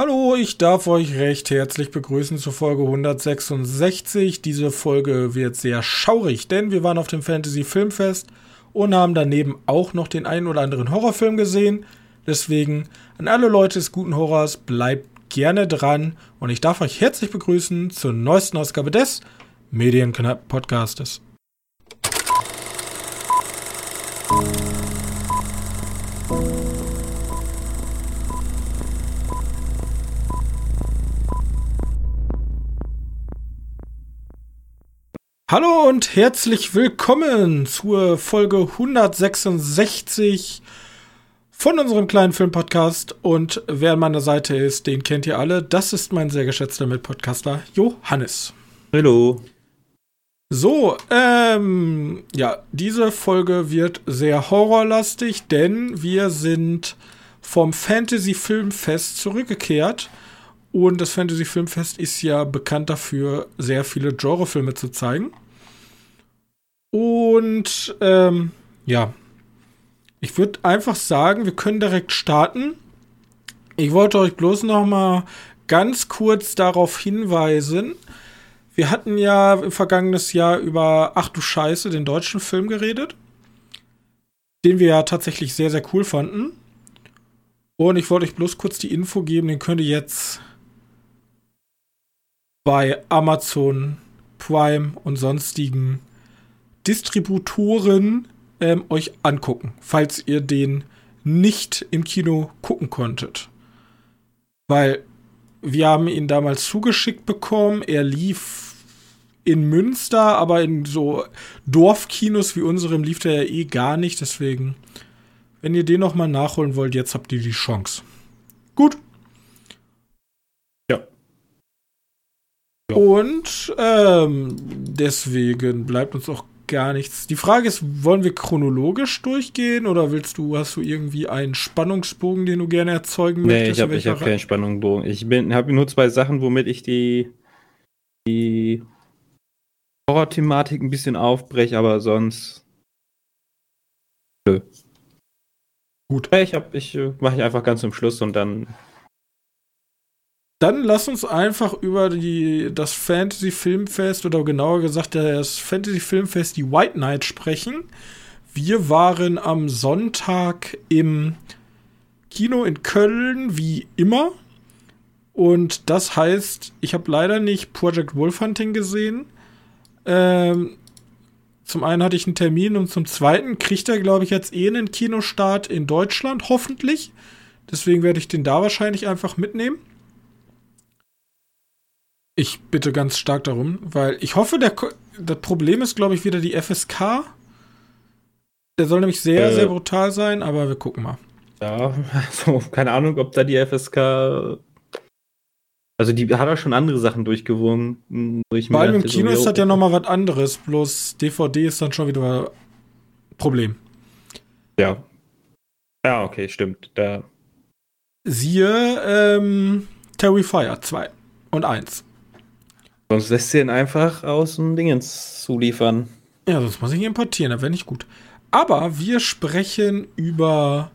Hallo, ich darf euch recht herzlich begrüßen zur Folge 166. Diese Folge wird sehr schaurig, denn wir waren auf dem Fantasy Filmfest und haben daneben auch noch den einen oder anderen Horrorfilm gesehen. Deswegen an alle Leute des guten Horrors, bleibt gerne dran und ich darf euch herzlich begrüßen zur neuesten Ausgabe des Medienknapp-Podcastes. Hallo und herzlich willkommen zur Folge 166 von unserem kleinen Filmpodcast. Und wer an meiner Seite ist, den kennt ihr alle. Das ist mein sehr geschätzter Mitpodcaster Johannes. Hallo. So, ähm, ja, diese Folge wird sehr horrorlastig, denn wir sind vom Fantasy Filmfest zurückgekehrt. Und das Fantasy Filmfest ist ja bekannt dafür, sehr viele Genrefilme zu zeigen. Und ähm, ja, ich würde einfach sagen, wir können direkt starten. Ich wollte euch bloß noch mal ganz kurz darauf hinweisen. Wir hatten ja im vergangenen Jahr über Ach du Scheiße, den deutschen Film geredet, den wir ja tatsächlich sehr, sehr cool fanden. Und ich wollte euch bloß kurz die Info geben, den könnt ihr jetzt bei Amazon Prime und sonstigen Distributoren ähm, euch angucken, falls ihr den nicht im Kino gucken konntet. Weil wir haben ihn damals zugeschickt bekommen. Er lief in Münster, aber in so Dorfkinos wie unserem lief der ja eh gar nicht. Deswegen, wenn ihr den noch mal nachholen wollt, jetzt habt ihr die Chance. Gut. Ja. ja. Und ähm, deswegen bleibt uns auch gar nichts. Die Frage ist, wollen wir chronologisch durchgehen oder willst du, hast du irgendwie einen Spannungsbogen, den du gerne erzeugen nee, möchtest? Nee, ich habe hab keinen Spannungsbogen. Ich habe nur zwei Sachen, womit ich die, die Horror-Thematik ein bisschen aufbreche, aber sonst. Nö. Gut. Ich, hab, ich äh, mache ich einfach ganz zum Schluss und dann dann lass uns einfach über die, das Fantasy Filmfest oder genauer gesagt das Fantasy Filmfest, die White Night sprechen. Wir waren am Sonntag im Kino in Köln, wie immer. Und das heißt, ich habe leider nicht Project Wolf Hunting gesehen. Ähm, zum einen hatte ich einen Termin und zum zweiten kriegt er, glaube ich, jetzt eh einen Kinostart in Deutschland, hoffentlich. Deswegen werde ich den da wahrscheinlich einfach mitnehmen. Ich bitte ganz stark darum, weil ich hoffe, der, das Problem ist, glaube ich, wieder die FSK. Der soll nämlich sehr, äh, sehr brutal sein, aber wir gucken mal. Ja, also keine Ahnung, ob da die FSK. Also die hat auch schon andere Sachen durchgewungen. Vor allem im Kino so, ist das ja nochmal was anderes. Bloß DVD ist dann schon wieder ein Problem. Ja. Ja, okay, stimmt. Da. Siehe ähm, Terrifier 2 und 1. Sonst lässt sie ihn einfach aus dem Dingens zuliefern. Ja, sonst muss ich ihn importieren, das wäre nicht gut. Aber wir sprechen über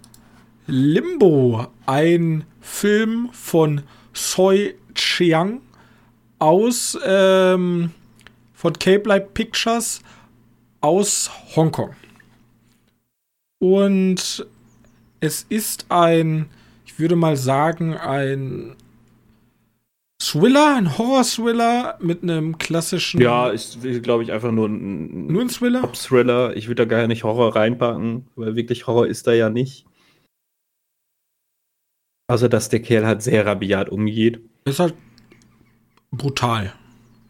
Limbo, ein Film von Soi Chiang aus ähm, von Cape Light Pictures aus Hongkong. Und es ist ein, ich würde mal sagen, ein Thriller, ein Horror-Thriller mit einem klassischen. Ja, ist, glaube ich, einfach nur ein, nur ein Thriller. Thriller. Ich würde da gar nicht Horror reinpacken, weil wirklich Horror ist da ja nicht. Also, dass der Kerl halt sehr rabiat umgeht. Ist halt brutal.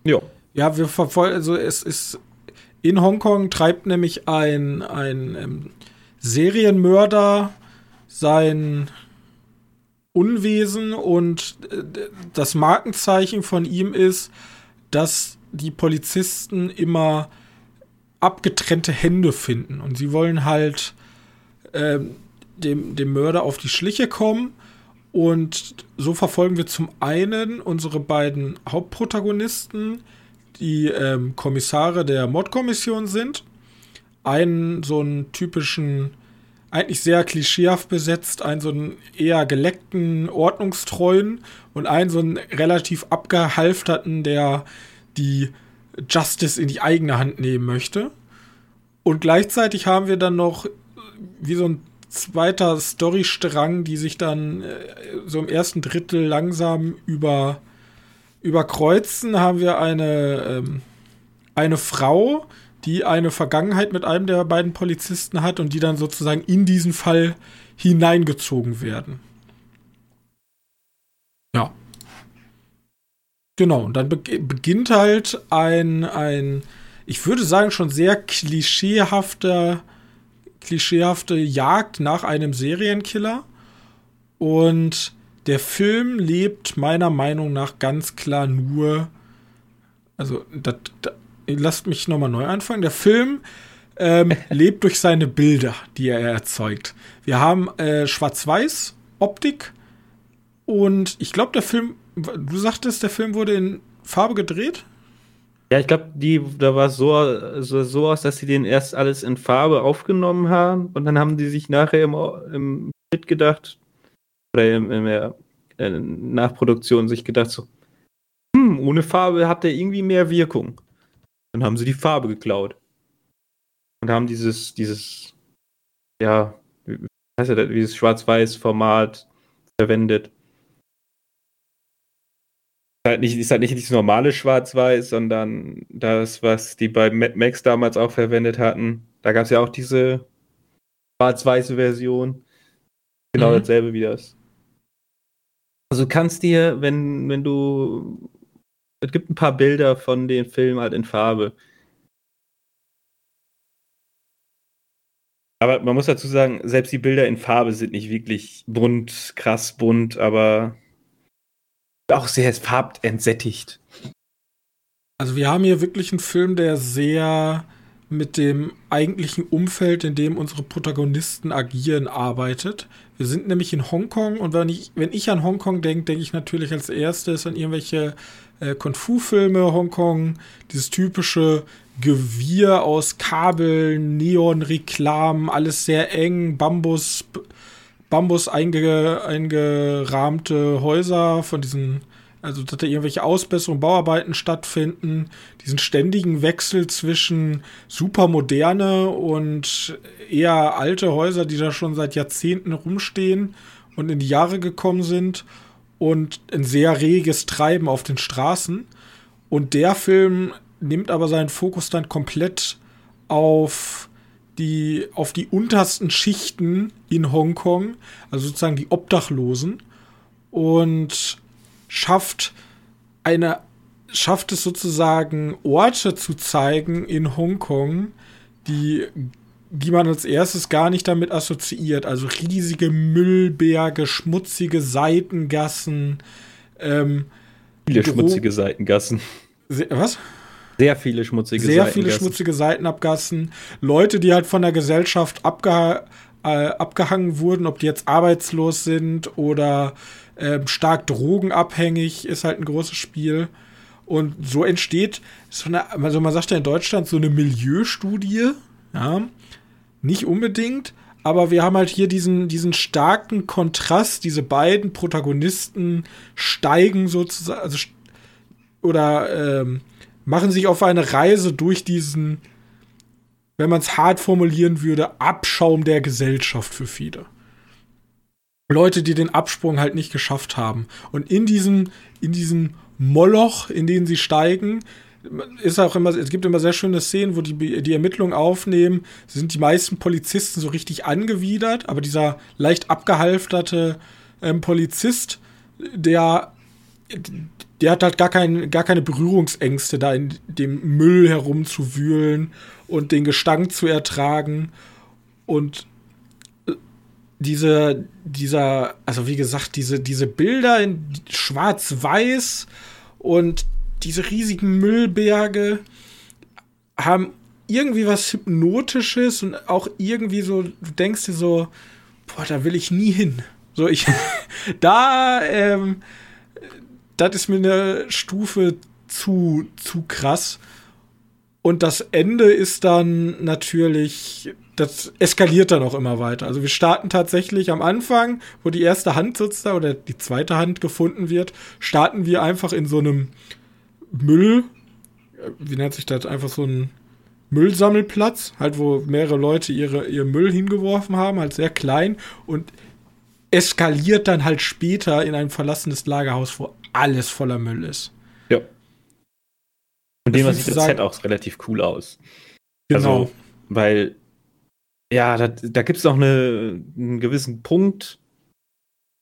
Ja. Ja, wir verfolgen, also es ist in Hongkong treibt nämlich ein, ein ähm, Serienmörder sein Unwesen und äh, das Markenzeichen von ihm ist, dass die Polizisten immer abgetrennte Hände finden und sie wollen halt äh, dem, dem Mörder auf die Schliche kommen und so verfolgen wir zum einen unsere beiden Hauptprotagonisten, die ähm, Kommissare der Mordkommission sind, einen so einen typischen eigentlich sehr klischeehaft besetzt, einen so einen eher geleckten, ordnungstreuen und einen so einen relativ abgehalfterten, der die Justice in die eigene Hand nehmen möchte. Und gleichzeitig haben wir dann noch wie so ein zweiter Storystrang, die sich dann äh, so im ersten Drittel langsam über überkreuzen, haben wir eine, ähm, eine Frau, die eine Vergangenheit mit einem der beiden Polizisten hat und die dann sozusagen in diesen Fall hineingezogen werden. Ja. Genau, und dann be beginnt halt ein, ein, ich würde sagen, schon sehr klischeehafter, klischeehafte Jagd nach einem Serienkiller. Und der Film lebt meiner Meinung nach ganz klar nur, also das, lasst mich nochmal neu anfangen. Der Film ähm, lebt durch seine Bilder, die er erzeugt. Wir haben äh, Schwarz-Weiß-Optik und ich glaube, der Film, du sagtest, der Film wurde in Farbe gedreht? Ja, ich glaube, da war es so, so, so aus, dass sie den erst alles in Farbe aufgenommen haben und dann haben die sich nachher im, im Schnitt gedacht, oder in, in der Nachproduktion sich gedacht so, hm, ohne Farbe hat der irgendwie mehr Wirkung. Dann haben sie die Farbe geklaut. Und haben dieses, dieses, ja, wie heißt das, dieses Schwarz-Weiß-Format verwendet. Ist halt, nicht, ist halt nicht das normale Schwarz-Weiß, sondern das, was die bei Mad Max damals auch verwendet hatten. Da gab es ja auch diese schwarz-weiße Version. Genau mhm. dasselbe wie das. Also kannst dir, wenn, wenn du es gibt ein paar Bilder von den Filmen halt in Farbe. Aber man muss dazu sagen, selbst die Bilder in Farbe sind nicht wirklich bunt, krass bunt, aber auch sehr farbentsättigt. Also wir haben hier wirklich einen Film, der sehr mit dem eigentlichen Umfeld, in dem unsere Protagonisten agieren, arbeitet. Wir sind nämlich in Hongkong und wenn ich, wenn ich an Hongkong denke, denke ich natürlich als erstes an irgendwelche äh, Kung-Fu-Filme, Hongkong, dieses typische Gewirr aus Kabeln, Neon-Reklamen, alles sehr eng, Bambus, Bambus einge, eingerahmte Häuser von diesen, also dass da irgendwelche Ausbesserungen, Bauarbeiten stattfinden, diesen ständigen Wechsel zwischen super moderne und eher alte Häuser, die da schon seit Jahrzehnten rumstehen und in die Jahre gekommen sind und ein sehr reges Treiben auf den Straßen. Und der Film nimmt aber seinen Fokus dann komplett auf die, auf die untersten Schichten in Hongkong, also sozusagen die Obdachlosen, und schafft eine, schafft es sozusagen Orte zu zeigen in Hongkong, die die man als erstes gar nicht damit assoziiert. Also riesige Müllberge, schmutzige Seitengassen. Ähm, viele schmutzige Seitengassen. Was? Sehr viele schmutzige Sehr viele schmutzige Seitenabgassen. Leute, die halt von der Gesellschaft abge äh, abgehangen wurden, ob die jetzt arbeitslos sind oder äh, stark drogenabhängig, ist halt ein großes Spiel. Und so entsteht so eine, also man sagt ja in Deutschland so eine Milieustudie, ja, nicht unbedingt, aber wir haben halt hier diesen, diesen starken Kontrast, diese beiden Protagonisten steigen sozusagen, also, oder ähm, machen sich auf eine Reise durch diesen, wenn man es hart formulieren würde, Abschaum der Gesellschaft für viele. Leute, die den Absprung halt nicht geschafft haben. Und in diesem, in diesem Moloch, in den sie steigen, ist auch immer, es gibt immer sehr schöne Szenen, wo die die Ermittlungen aufnehmen, sind die meisten Polizisten so richtig angewidert, aber dieser leicht abgehalfterte ähm, Polizist, der der hat halt gar, kein, gar keine Berührungsängste, da in dem Müll herumzuwühlen und den Gestank zu ertragen. Und äh, diese, dieser, also wie gesagt, diese, diese Bilder in schwarz-weiß und diese riesigen Müllberge haben irgendwie was Hypnotisches und auch irgendwie so, du denkst dir so, boah, da will ich nie hin. So, ich, da, ähm, das ist mir eine Stufe zu, zu krass. Und das Ende ist dann natürlich das eskaliert dann auch immer weiter. Also wir starten tatsächlich am Anfang, wo die erste Hand sitzt da oder die zweite Hand gefunden wird, starten wir einfach in so einem Müll, äh, wie nennt sich das, einfach so ein Müllsammelplatz, halt wo mehrere Leute ihre, ihr Müll hingeworfen haben, halt sehr klein und eskaliert dann halt später in ein verlassenes Lagerhaus, wo alles voller Müll ist. Ja. Und dem sieht das Set auch relativ cool aus. Genau. Also, weil, ja, da, da gibt es noch eine, einen gewissen Punkt.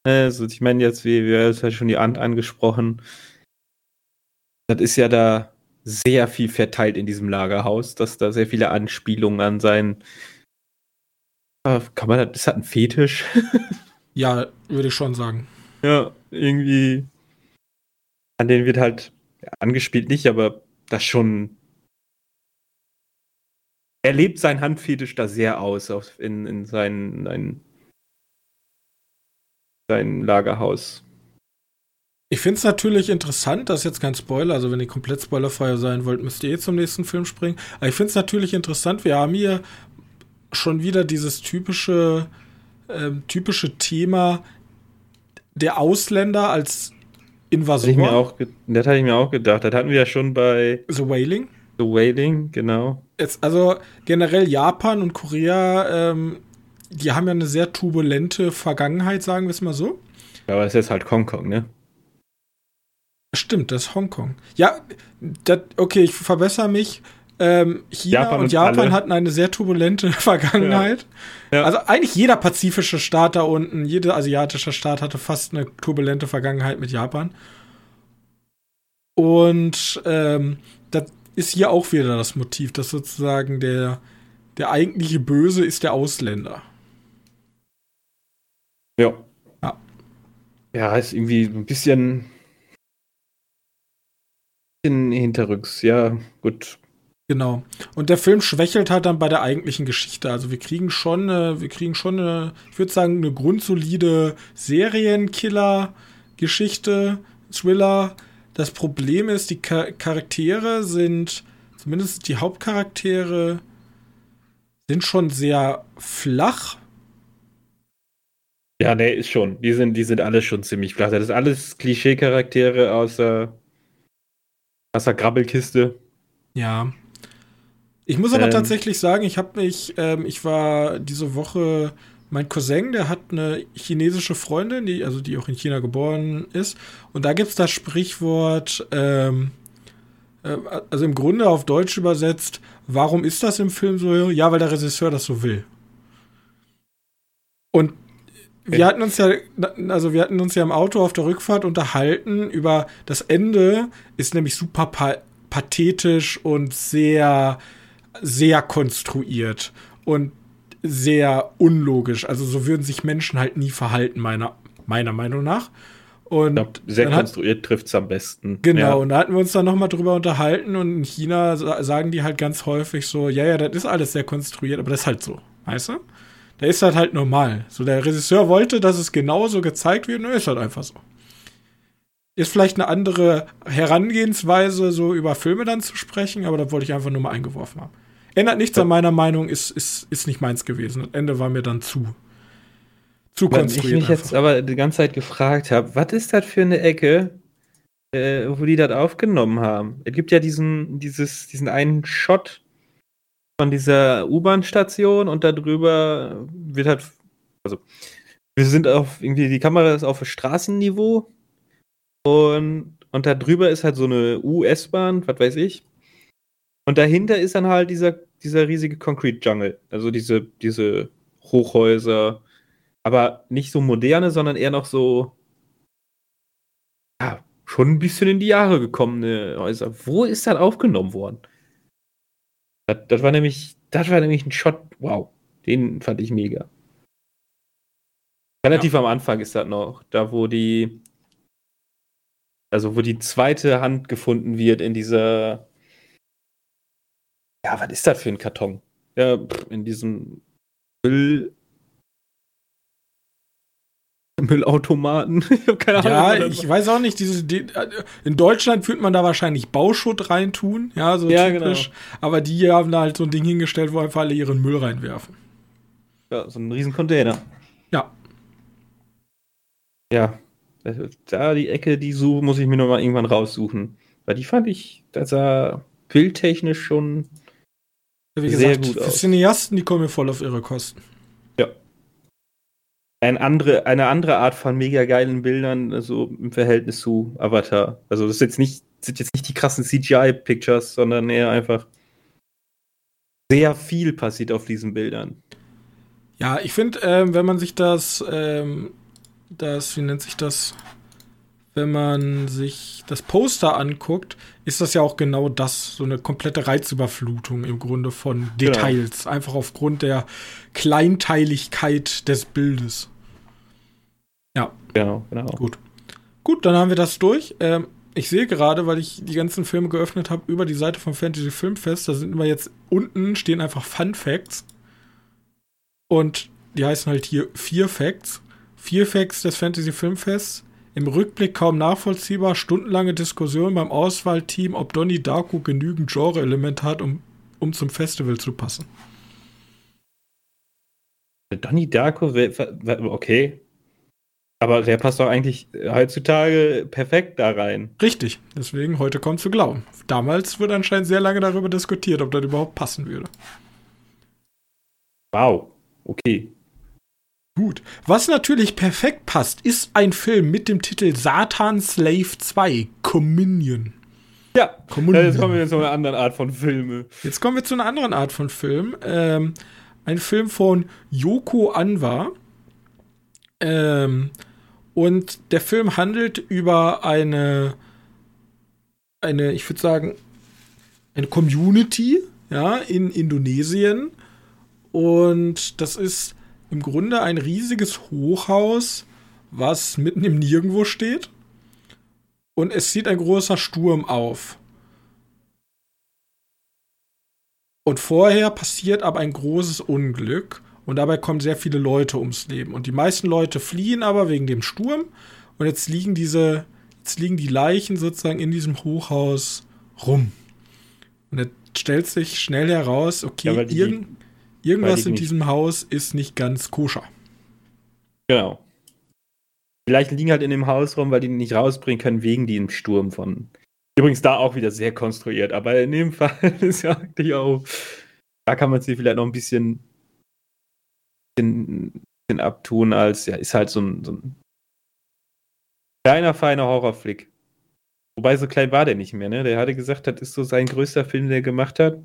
Also, ich meine, jetzt, wie wir haben schon die Ant angesprochen, das ist ja da sehr viel verteilt in diesem Lagerhaus, dass da sehr viele Anspielungen an sein. Äh, kann man das, das hat einen Fetisch. ja, würde ich schon sagen. Ja, irgendwie. An den wird halt angespielt nicht, aber das schon. Er lebt sein Handfetisch da sehr aus in, in sein, sein, sein Lagerhaus. Ich finde es natürlich interessant, das ist jetzt kein Spoiler, also wenn ihr komplett spoilerfrei sein wollt, müsst ihr eh zum nächsten Film springen. Aber ich finde es natürlich interessant, wir haben hier schon wieder dieses typische, äh, typische Thema der Ausländer als Invasor. Das, auch, das hatte ich mir auch gedacht. Das hatten wir ja schon bei The Wailing. The Wailing, genau. Jetzt, also generell Japan und Korea, ähm, die haben ja eine sehr turbulente Vergangenheit, sagen wir es mal so. Aber es ist halt Hongkong, ne? Stimmt, das ist Hongkong. Ja, das, okay, ich verbessere mich. Ähm, China Japan und, Japan alle. hatten eine sehr turbulente Vergangenheit. Ja. Ja. Also eigentlich jeder pazifische Staat da unten, jeder asiatische Staat hatte fast eine turbulente Vergangenheit mit Japan. Und ähm, das ist hier auch wieder das Motiv, dass sozusagen der, der eigentliche Böse ist der Ausländer. Ja. Ja. Ja, ist irgendwie ein bisschen hinterrücks, ja, gut. Genau. Und der Film schwächelt halt dann bei der eigentlichen Geschichte. Also wir kriegen schon, äh, wir kriegen schon eine, ich würde sagen, eine grundsolide Serienkiller-Geschichte, Thriller. Das Problem ist, die Char Charaktere sind, zumindest die Hauptcharaktere, sind schon sehr flach. Ja, ne, ist schon. Die sind, die sind alle schon ziemlich flach. Das ist alles Klischee-Charaktere außer aus der Grabbelkiste. Ja. Ich muss aber ähm, tatsächlich sagen, ich habe mich, ähm, ich war diese Woche, mein Cousin, der hat eine chinesische Freundin, die, also die auch in China geboren ist. Und da gibt es das Sprichwort, ähm, äh, also im Grunde auf Deutsch übersetzt, warum ist das im Film so? Ja, weil der Regisseur das so will. Und wir hatten uns ja, also wir hatten uns ja im Auto auf der Rückfahrt unterhalten über das Ende ist nämlich super pa pathetisch und sehr, sehr konstruiert und sehr unlogisch. Also so würden sich Menschen halt nie verhalten, meiner, meiner Meinung nach. Und glaub, sehr konstruiert trifft es am besten. Genau, ja. und da hatten wir uns dann nochmal drüber unterhalten und in China sagen die halt ganz häufig so, ja, ja, das ist alles sehr konstruiert, aber das ist halt so, weißt du? Da ist das halt normal. So, der Regisseur wollte, dass es genauso gezeigt wird, und ist halt einfach so. Ist vielleicht eine andere Herangehensweise, so über Filme dann zu sprechen, aber da wollte ich einfach nur mal eingeworfen haben. Ändert nichts an meiner Meinung, ist, ist, ist nicht meins gewesen. Das Ende war mir dann zu, zu konstruiert. ich mich einfach. jetzt aber die ganze Zeit gefragt habe, was ist das für eine Ecke, äh, wo die das aufgenommen haben? Es gibt ja diesen, dieses, diesen einen Shot, von dieser U-Bahn-Station und darüber wird halt, also wir sind auf irgendwie, die Kamera ist auf Straßenniveau und, und da drüber ist halt so eine US-Bahn, was weiß ich. Und dahinter ist dann halt dieser, dieser riesige Concrete Jungle, also diese, diese Hochhäuser, aber nicht so moderne, sondern eher noch so, ja, schon ein bisschen in die Jahre gekommene Häuser. Wo ist das aufgenommen worden? Das, das, war nämlich, das war nämlich ein Shot, wow, den fand ich mega. Relativ ja. am Anfang ist das noch, da wo die, also wo die zweite Hand gefunden wird in dieser, ja, was ist das für ein Karton? Ja, in diesem Müll, Müllautomaten. Ich habe keine Ahnung. Ja, ich weiß auch nicht, diese, die, in Deutschland führt man da wahrscheinlich Bauschutt reintun, ja, so ja, typisch. Genau. Aber die haben da halt so ein Ding hingestellt, wo einfach alle ihren Müll reinwerfen. Ja, so ein riesen Container. Ja. Ja. Da die Ecke, die suche, muss ich mir noch mal irgendwann raussuchen. Weil die fand ich, das sah bildtechnisch schon Wie Sehr gesagt, gut für aus. Cineasten, die kommen mir voll auf ihre Kosten. Ein andere, eine andere Art von mega geilen Bildern, also im Verhältnis zu Avatar. Also das jetzt nicht, sind jetzt nicht die krassen CGI-Pictures, sondern eher einfach sehr viel passiert auf diesen Bildern. Ja, ich finde, ähm, wenn man sich das, ähm, das, wie nennt sich das, wenn man sich das Poster anguckt, ist das ja auch genau das, so eine komplette Reizüberflutung im Grunde von Genau. Details, einfach aufgrund der Kleinteiligkeit des Bildes. Genau, genau. Gut. Gut, dann haben wir das durch. Ähm, ich sehe gerade, weil ich die ganzen Filme geöffnet habe, über die Seite vom Fantasy Filmfest, da sind immer jetzt unten stehen einfach Fun Facts. Und die heißen halt hier vier Facts. Vier Facts des Fantasy Filmfests. Im Rückblick kaum nachvollziehbar, stundenlange Diskussion beim Auswahlteam, ob Donnie Darko genügend Genre-Element hat, um, um zum Festival zu passen. Donnie Darko, okay. Aber der passt doch eigentlich heutzutage perfekt da rein. Richtig, deswegen heute kommt zu glauben. Damals wurde anscheinend sehr lange darüber diskutiert, ob das überhaupt passen würde. Wow. Okay. Gut. Was natürlich perfekt passt, ist ein Film mit dem Titel Satan Slave 2, Communion. Ja, Communion. jetzt kommen wir zu einer anderen Art von Filme. Jetzt kommen wir zu einer anderen Art von Film. Ähm, ein Film von Yoko Anwar. Ähm, und der Film handelt über eine, eine, ich würde sagen, eine Community, ja, in Indonesien. Und das ist im Grunde ein riesiges Hochhaus, was mitten im Nirgendwo steht. Und es zieht ein großer Sturm auf. Und vorher passiert aber ein großes Unglück und dabei kommen sehr viele Leute ums Leben. Und die meisten Leute fliehen aber wegen dem Sturm. Und jetzt liegen diese, jetzt liegen die Leichen sozusagen in diesem Hochhaus rum. Und jetzt stellt sich schnell heraus, okay, Ja, die- irgend, irgendwas die in diesem Haus ist nicht ganz koscher. Genau. Vielleicht liegen halt in dem Haus rum, weil die nicht rausbringen können wegen dem Sturm von. Übrigens da auch wieder sehr konstruiert, aber in dem Fall ist ja eigentlich auch. Da kann man sich vielleicht noch ein bisschen, bisschen, bisschen abtun, als ja, ist halt so ein, so ein kleiner, feiner Horrorflick. Wobei so klein war der nicht mehr, ne? Der hatte gesagt, das ist so sein größter Film, den er gemacht hat.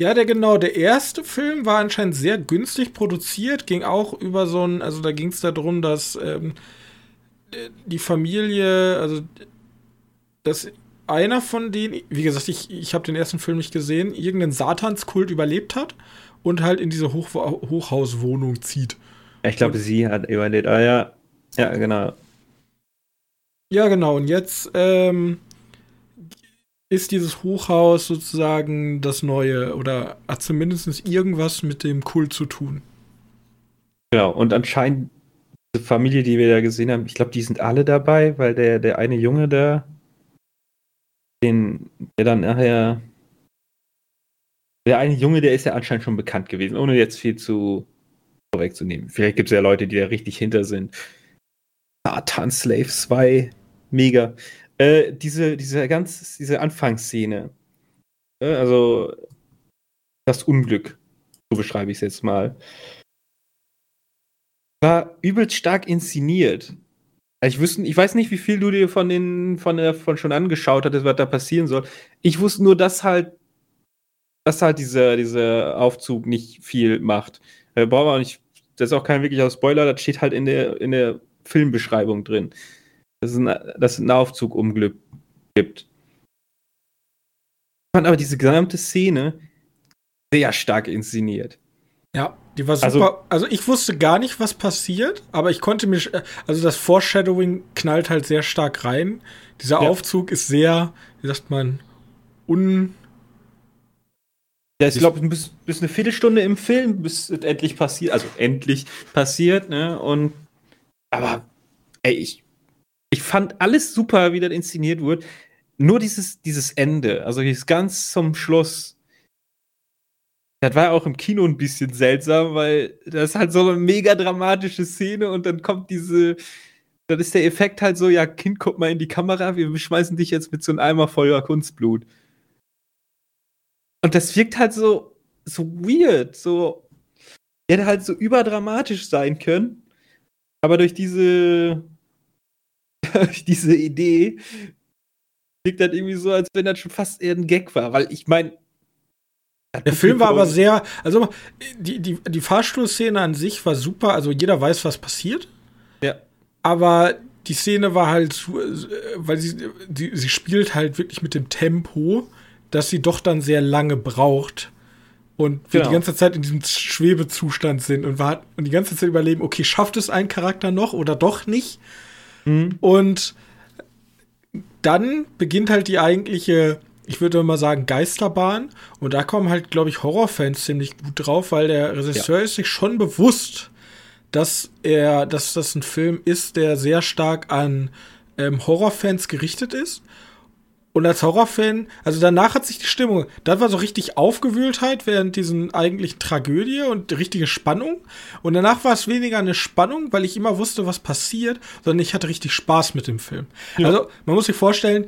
Ja, der genau, der erste Film war anscheinend sehr günstig produziert, ging auch über so ein, also da ging es darum, dass ähm, die Familie, also dass einer von denen, wie gesagt, ich, ich habe den ersten Film nicht gesehen, irgendeinen Satanskult überlebt hat und halt in diese Hoch Hochhauswohnung zieht. Ich glaube, sie hat überlebt. Ah ja, ja, genau. Ja, genau, und jetzt ähm, ist dieses Hochhaus sozusagen das neue oder hat zumindest irgendwas mit dem Kult zu tun. Genau, und anscheinend diese Familie, die wir da gesehen haben, ich glaube, die sind alle dabei, weil der, der eine Junge da, den, der dann nachher, der eine Junge, der ist ja anscheinend schon bekannt gewesen, ohne jetzt viel zu vorwegzunehmen. Vielleicht gibt es ja Leute, die da richtig hinter sind. Satan Slave 2, mega. Äh, diese, diese ganz, diese Anfangsszene, äh, also das Unglück, so beschreibe ich es jetzt mal war übelst stark inszeniert. Also ich, wüsste, ich weiß nicht, wie viel du dir von den von der von schon angeschaut hattest, was da passieren soll. Ich wusste nur, dass halt, dass halt dieser, dieser Aufzug nicht viel macht. Äh, brauchen wir auch nicht, das ist auch kein wirklicher Spoiler, das steht halt in der, in der Filmbeschreibung drin. Dass es, ein, dass es ein Aufzugunglück gibt. Ich fand aber diese gesamte Szene sehr stark inszeniert. Ja, die war super. Also- Also, ich wusste gar nicht, was passiert, aber ich konnte mich, also das Foreshadowing knallt halt sehr stark rein. Dieser Ja. Aufzug ist sehr, wie sagt man, un, Ja, ich glaube, bis, bis eine Viertelstunde im Film, bis es endlich passiert, also endlich passiert, ne? Und aber ey, ich, ich fand alles super, wie das inszeniert wurde. Nur dieses, dieses Ende, also dieses ganz zum Schluss, Das war auch im Kino ein bisschen seltsam, weil das ist halt so eine mega dramatische Szene und dann kommt diese, dann ist der Effekt halt so, ja, Kind, guck mal in die Kamera, wir schmeißen dich jetzt mit so einem Eimer voller Kunstblut. Und das wirkt halt so, so weird, so, hätte halt so überdramatisch sein können, aber durch diese, durch diese Idee wirkt das irgendwie so, als wenn das schon fast eher ein Gag war, weil ich meine, der Film war aber sehr, also die, die, die Fahrstuhlszene an sich war super, also jeder weiß, was passiert. Ja. Aber die Szene war halt, weil sie, die, sie spielt halt wirklich mit dem Tempo, dass sie doch dann sehr lange braucht. Und wir genau. die ganze Zeit in diesem Schwebezustand sind und, warten, und die ganze Zeit überleben, okay, schafft es ein Charakter noch oder doch nicht? Mhm. Und dann beginnt halt die eigentliche ich würde mal sagen, Geisterbahn. Und da kommen halt, glaube ich, Horrorfans ziemlich gut drauf, weil der Regisseur ja. ist sich schon bewusst, dass er, dass das ein Film ist, der sehr stark an ähm, Horrorfans gerichtet ist. Und als Horrorfan, also danach hat sich die Stimmung, das war so richtig Aufgewühltheit während diesen eigentlichen Tragödie und richtige Spannung. Und danach war es weniger eine Spannung, weil ich immer wusste, was passiert, sondern ich hatte richtig Spaß mit dem Film. Ja. Also man muss sich vorstellen,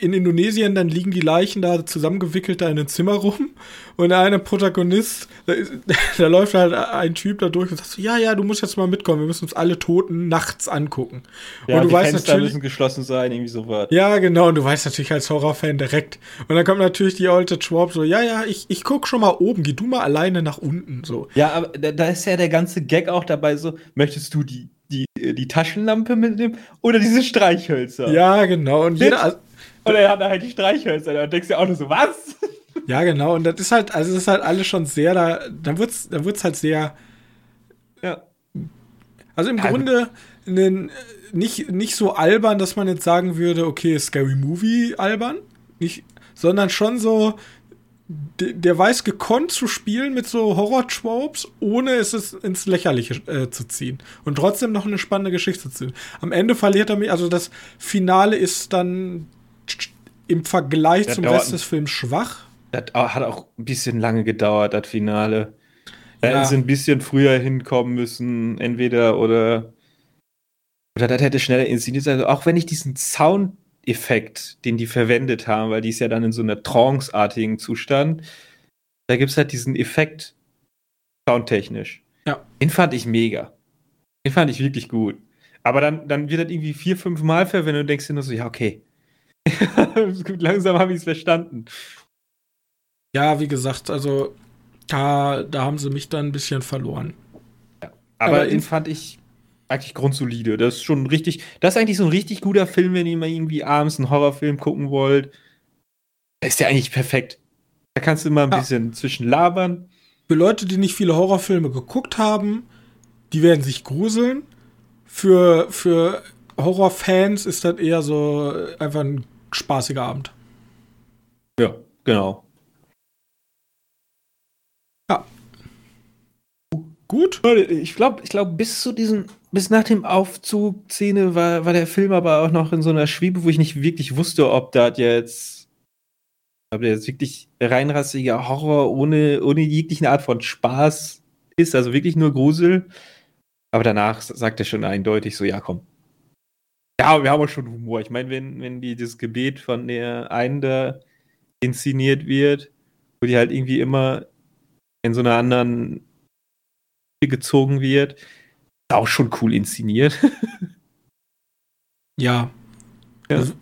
in Indonesien, dann liegen die Leichen da zusammengewickelt da in einem Zimmer rum und der eine Protagonist, da, ist, da, läuft halt ein Typ da durch und sagt so, ja, ja, du musst jetzt mal mitkommen, wir müssen uns alle Toten nachts angucken. Ja, und du die weißt Fenster müssen geschlossen sein, irgendwie so was. Ja, genau, und du weißt natürlich als Horrorfan direkt. Und dann kommt natürlich die alte Schwab so, ja, ja, ich, ich guck schon mal oben, geh du mal alleine nach unten, so. Ja, aber da, da ist ja der ganze Gag auch dabei so, möchtest du die die, die Taschenlampe mitnehmen oder diese Streichhölzer. Ja, genau. Und jeder, und er hat halt die Streichhölzer. Da denkst du auch nur so, was? Ja, genau. Und das ist halt, also das ist halt alles schon sehr, da, dann wird's, dann wird's halt sehr. Ja. Also im ja, Grunde ne, nicht, nicht so albern, dass man jetzt sagen würde, okay, Scary Movie albern. Nicht, sondern schon so, der weiß gekonnt zu spielen mit so Horror-Tropes, ohne es ins Lächerliche äh, zu ziehen. Und trotzdem noch eine spannende Geschichte zu ziehen. Am Ende verliert er mich, also das Finale ist dann im Vergleich das zum Rest des Films schwach. Das hat auch ein bisschen lange gedauert, das Finale. Da hätten sie ein bisschen früher hinkommen müssen, entweder oder. Oder das hätte schneller inszeniert sein. Also auch wenn ich diesen Soundeffekt, den die verwendet haben, weil die ist ja dann in so einer Trance-artigen Zustand, da gibt es halt diesen Effekt soundtechnisch. Ja. Den fand ich mega. Den fand ich wirklich gut. Aber dann, dann wird das irgendwie vier, fünf Mal verwendet und denkst dir nur so, ja, okay, Langsam habe ich es verstanden. Ja, wie gesagt, also da, da haben sie mich dann ein bisschen verloren. Ja, aber, aber den fand ich eigentlich grundsolide. Das ist schon richtig, das ist eigentlich so ein richtig guter Film, wenn ihr mal irgendwie abends einen Horrorfilm gucken wollt. Der ist ja eigentlich perfekt. Da kannst du immer ein ja. bisschen zwischen labern. Für Leute, die nicht viele Horrorfilme geguckt haben, die werden sich gruseln. Für, für Horrorfans ist das eher so einfach ein spaßiger Abend. Ja, genau. Ja. Gut. Ich glaube, ich glaube, bis zu diesem, bis nach dem Aufzug-Szene war, war der Film aber auch noch in so einer Schwebe, wo ich nicht wirklich wusste, ob das jetzt, ob der jetzt wirklich reinrassiger Horror ohne, ohne jegliche Art von Spaß ist, also wirklich nur Grusel. Aber danach sagt er schon eindeutig so, ja komm, ja, wir haben auch schon Humor. Ich meine, wenn, wenn die, das Gebet von der einen da inszeniert wird, wo die halt irgendwie immer in so einer anderen gezogen wird, ist auch schon cool inszeniert. ja. Ja. Also,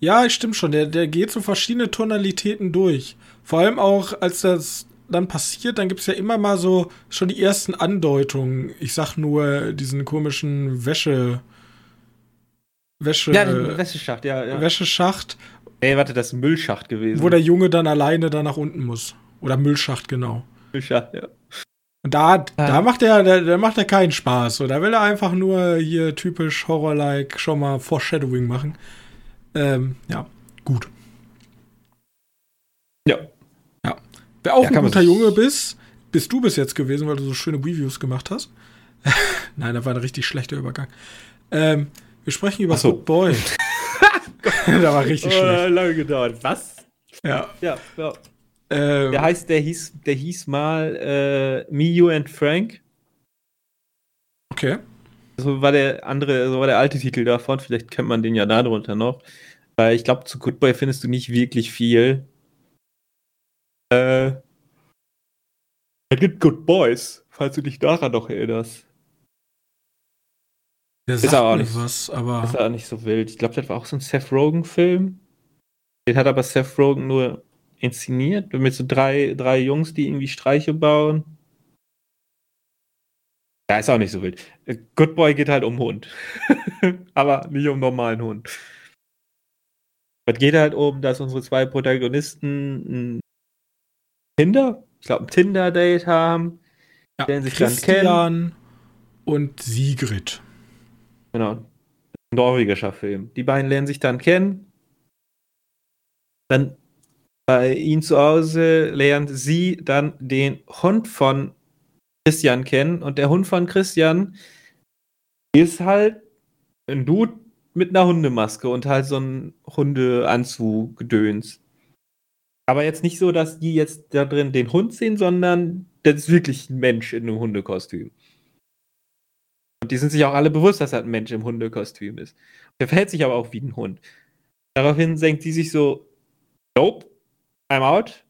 ja, stimmt schon. Der, der geht so verschiedene Tonalitäten durch. Vor allem auch, als das dann passiert, dann gibt es ja immer mal so schon die ersten Andeutungen. Ich sag nur diesen komischen Wäsche. Wäsche. Ja, den Wäscheschacht, ja, ja. Wäscheschacht. Ey, warte, das ist ein Müllschacht gewesen. Wo der Junge dann alleine da nach unten muss. Oder Müllschacht, genau. Müllschacht, ja. Und da, ah. da macht er, da, da macht er keinen Spaß. So, da will er einfach nur hier typisch Horror-like schon mal Foreshadowing machen. Ähm, ja, gut. Ja. Ja. Wer auch ja, ein guter Junge bist, bist du bis jetzt gewesen, weil du so schöne Reviews gemacht hast. Nein, das war ein richtig schlechter Übergang. Ähm, wir sprechen über so. Good Boy. da war richtig oh, schlecht. lange gedauert. Was? Ja. Ja, ja. Ähm, der heißt, der hieß, der hieß mal äh, Me, You and Frank. Okay. So war der andere, so war der alte Titel davon. Vielleicht kennt man den ja darunter noch. Weil ich glaube, zu Good Boy findest du nicht wirklich viel. Äh, es gibt Good Boys, falls du dich daran noch erinnerst. Der ist aber auch nicht was, aber. Ist auch nicht so wild. Ich glaube, das war auch so ein Seth Rogen-Film. Den hat aber Seth Rogen nur inszeniert, mit so drei, drei Jungs, die irgendwie Streiche bauen. Ja, ist auch nicht so wild. Good Boy geht halt um Hund. aber nicht um normalen Hund. Es geht halt um, dass unsere zwei Protagonisten ein Tinder, ich glaube, ein Tinder-Date haben. Ja, sich Christian dann kennen. und Sigrid. Genau. Ein norwegischer Film. Die beiden lernen sich dann kennen. Dann bei ihnen zu Hause lernt sie dann den Hund von Christian kennen. Und der Hund von Christian ist halt ein Dude mit einer Hundemaske und halt so ein Hundeanzug-Gedöns. Aber jetzt nicht so, dass die jetzt da drin den Hund sehen, sondern das ist wirklich ein Mensch in einem Hundekostüm. Und die sind sich auch alle bewusst, dass er ein Mensch im Hundekostüm ist. Der verhält sich aber auch wie ein Hund. Daraufhin senkt sie sich so, nope, I'm out.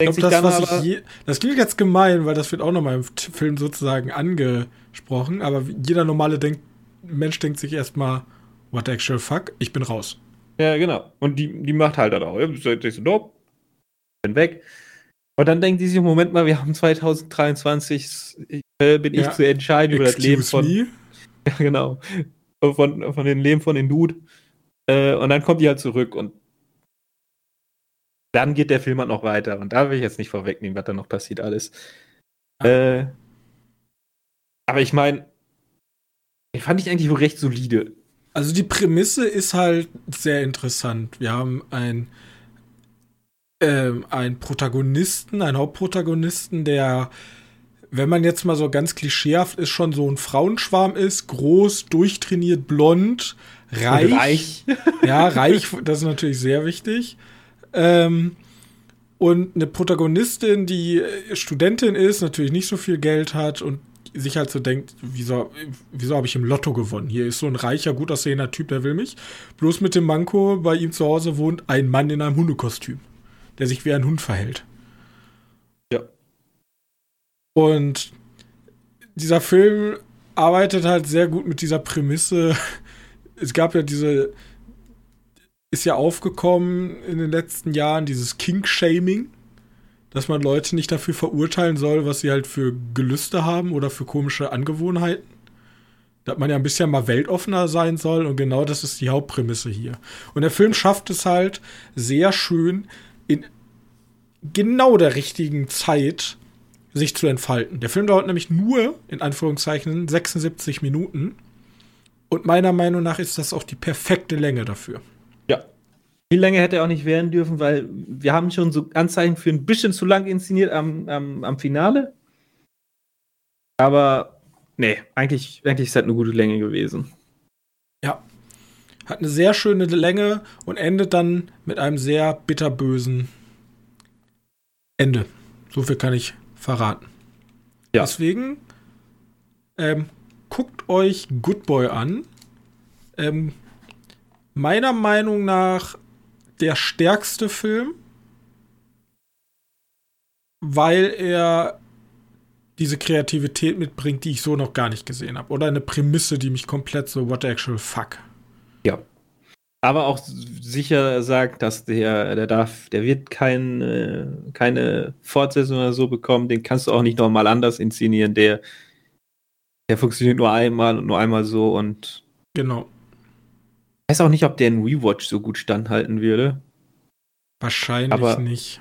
Denkt glaub, das, aber, je, das klingt jetzt gemein, weil das wird auch nochmal im Film sozusagen angesprochen, aber jeder normale denk, Mensch denkt sich erstmal, what the actual fuck, ich bin raus. Ja, genau. Und die, die macht halt dann auch. Ich so, nope, bin weg. Und dann denkt die sich, Moment mal, wir haben 2023, äh, bin ja. ich zu entscheiden über das Leben von. Me? Ja, genau. Von, von den Leben von den Dude. Äh, und dann kommt die halt zurück und dann geht der Film halt noch weiter. Und da will ich jetzt nicht vorwegnehmen, was da noch passiert alles. Äh, aber ich meine, fand ich eigentlich wohl recht solide. Also die Prämisse ist halt sehr interessant. Wir haben ein ähm, einen Protagonisten, einen Hauptprotagonisten, der, wenn man jetzt mal so ganz klischeehaft ist, schon so ein Frauenschwarm ist, groß, durchtrainiert, blond, reich. reich. Ja, reich, das ist natürlich sehr wichtig. Ähm, und eine Protagonistin, die Studentin ist, natürlich nicht so viel Geld hat und sich halt so denkt, wieso, wieso habe ich im Lotto gewonnen? Hier ist so ein reicher, gut aussehender Typ, der will mich. Bloß mit dem Manko, bei ihm zu Hause wohnt ein Mann in einem Hundekostüm der sich wie ein Hund verhält. Ja. Und dieser Film arbeitet halt sehr gut mit dieser Prämisse. Es gab ja diese, ist ja aufgekommen in den letzten Jahren, dieses Kink-Shaming, dass man Leute nicht dafür verurteilen soll, was sie halt für Gelüste haben oder für komische Angewohnheiten. Dass man ja ein bisschen mal weltoffener sein soll und genau das ist die Hauptprämisse hier. Und der Film schafft es halt sehr schön, in genau der richtigen Zeit sich zu entfalten. Der Film dauert nämlich nur, in Anführungszeichen, 76 Minuten. Und meiner Meinung nach ist das auch die perfekte Länge dafür. Ja. Viel länger hätte er auch nicht werden dürfen, weil wir haben schon so Anzeichen für ein bisschen zu lang inszeniert am, am, am Finale. Aber nee, eigentlich, eigentlich ist das eine gute Länge gewesen. Ja. Hat eine sehr schöne Länge und endet dann mit einem sehr bitterbösen Ende. So viel kann ich verraten. Ja. Deswegen ähm, guckt euch Good Boy an. Ähm, meiner Meinung nach der stärkste Film, weil er diese Kreativität mitbringt, die ich so noch gar nicht gesehen habe. Oder eine Prämisse, die mich komplett so, what the actual fuck. Ja aber auch sicher sagt, dass der, der darf, der wird kein, äh, keine Fortsetzung oder so bekommen, den kannst du auch nicht nochmal anders inszenieren, der, der funktioniert nur einmal und nur einmal so und. Genau. Ich weiß auch nicht, ob der in Rewatch so gut standhalten würde. Wahrscheinlich aber, nicht.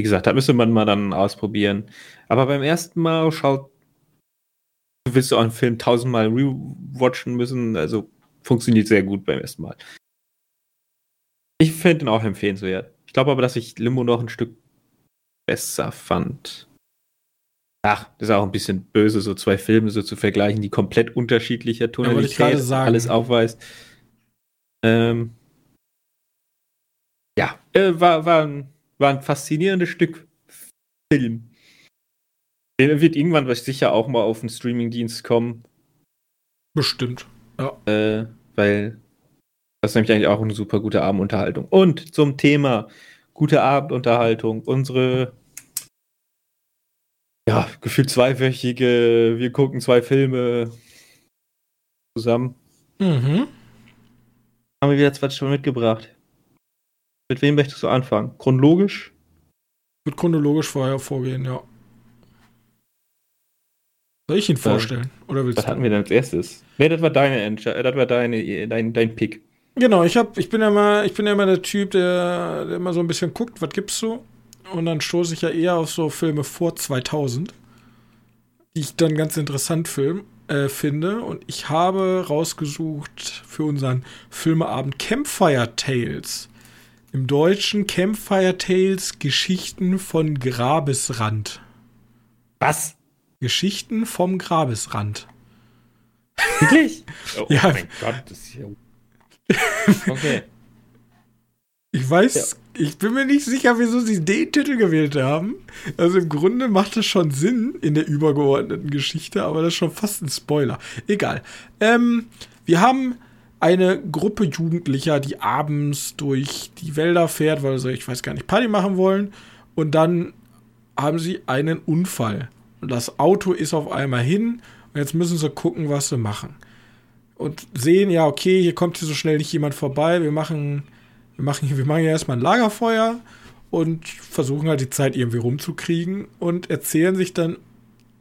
Wie gesagt, da müsste man mal dann ausprobieren. Aber beim ersten Mal schaut, du auch einen Film tausendmal rewatchen müssen, also funktioniert sehr gut beim ersten Mal. Ich finde ihn auch empfehlenswert. Ich glaube aber, dass ich Limbo noch ein Stück besser fand. Ach, das ist auch ein bisschen böse, so zwei Filme so zu vergleichen, die komplett unterschiedlicher Tonalität ja, alles aufweist. Ähm, ja, äh, war, war, ein, war ein faszinierendes Stück Film. Der wird irgendwann sicher auch mal auf den Streamingdienst kommen. Bestimmt. Ja. Äh, weil das ist nämlich eigentlich auch eine super gute Abendunterhaltung. Und zum Thema gute Abendunterhaltung, unsere ja, gefühlt zweiwöchige, wir gucken zwei Filme zusammen. Mhm. Haben wir wieder zwei Stunden mitgebracht. Mit wem möchtest du anfangen? Chronologisch? Wird chronologisch vorher vorgehen, ja. Soll ich ihn vorstellen? Äh, oder willst was du? hatten wir denn als erstes? Nee, das war deine Entscheidung, das war deine, dein, dein Pick. Genau, ich hab, ich bin ja mal, ich bin ja immer der Typ, der, der immer so ein bisschen guckt, was gibt's so. Und dann stoße ich ja eher auf so Filme vor 2000, die ich dann ganz interessant film, äh, finde. Und ich habe rausgesucht für unseren Filmeabend Campfire Tales. Im Deutschen Campfire Tales Geschichten von Grabesrand. Was? Geschichten vom Grabesrand. Wirklich? Oh, ja. mein Gott, das ist ja. Okay. Ich weiß, ja. ich bin mir nicht sicher, wieso sie den Titel gewählt haben. Also im Grunde macht das schon Sinn in der übergeordneten Geschichte, aber das ist schon fast ein Spoiler. Egal. Ähm, wir haben eine Gruppe Jugendlicher, die abends durch die Wälder fährt, weil sie, ich weiß gar nicht, Party machen wollen. Und dann haben sie einen Unfall. Das Auto ist auf einmal hin. Und jetzt müssen sie gucken, was sie machen. Und sehen, ja, okay, hier kommt hier so schnell nicht jemand vorbei. Wir machen, wir machen, wir machen ja erstmal ein Lagerfeuer und versuchen halt die Zeit irgendwie rumzukriegen und erzählen sich dann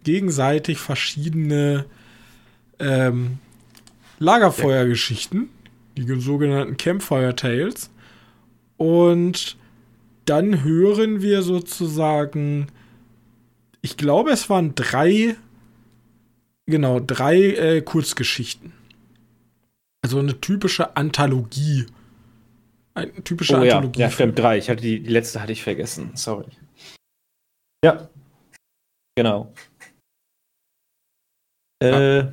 gegenseitig verschiedene ähm, Lagerfeuergeschichten, die sogenannten Campfire Tales. Und dann hören wir sozusagen, ich glaube, es waren drei, genau, drei äh, Kurzgeschichten. Also eine typische Anthologie. Eine typische oh, Anthologie. Ja, ja stimmt, drei. Ich hatte die, die letzte hatte ich vergessen. Sorry. Ja. Genau. Äh,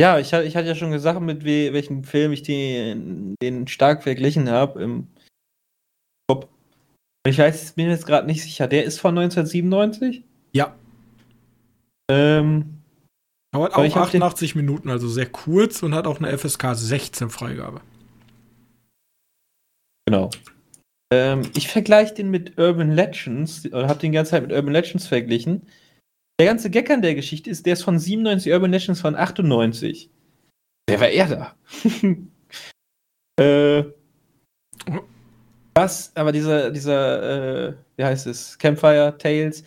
ja, ich, ich hatte ja schon gesagt, mit we welchem Film ich den, den stark verglichen habe im Kopf. Ich weiß, bin jetzt gerade nicht sicher. Der ist von 1997? Ja. Ähm, Dauert auch 88 Minuten, also sehr kurz und hat auch eine FSK 16 Freigabe. Genau. Ähm, ich vergleiche den mit Urban Legends, oder habe den ganze Zeit mit Urban Legends verglichen. Der ganze Gag an der Geschichte ist, der ist von 97, Urban Legends von 98. Der war eher da. äh, was, aber dieser, dieser, äh, wie heißt es, Campfire Tales,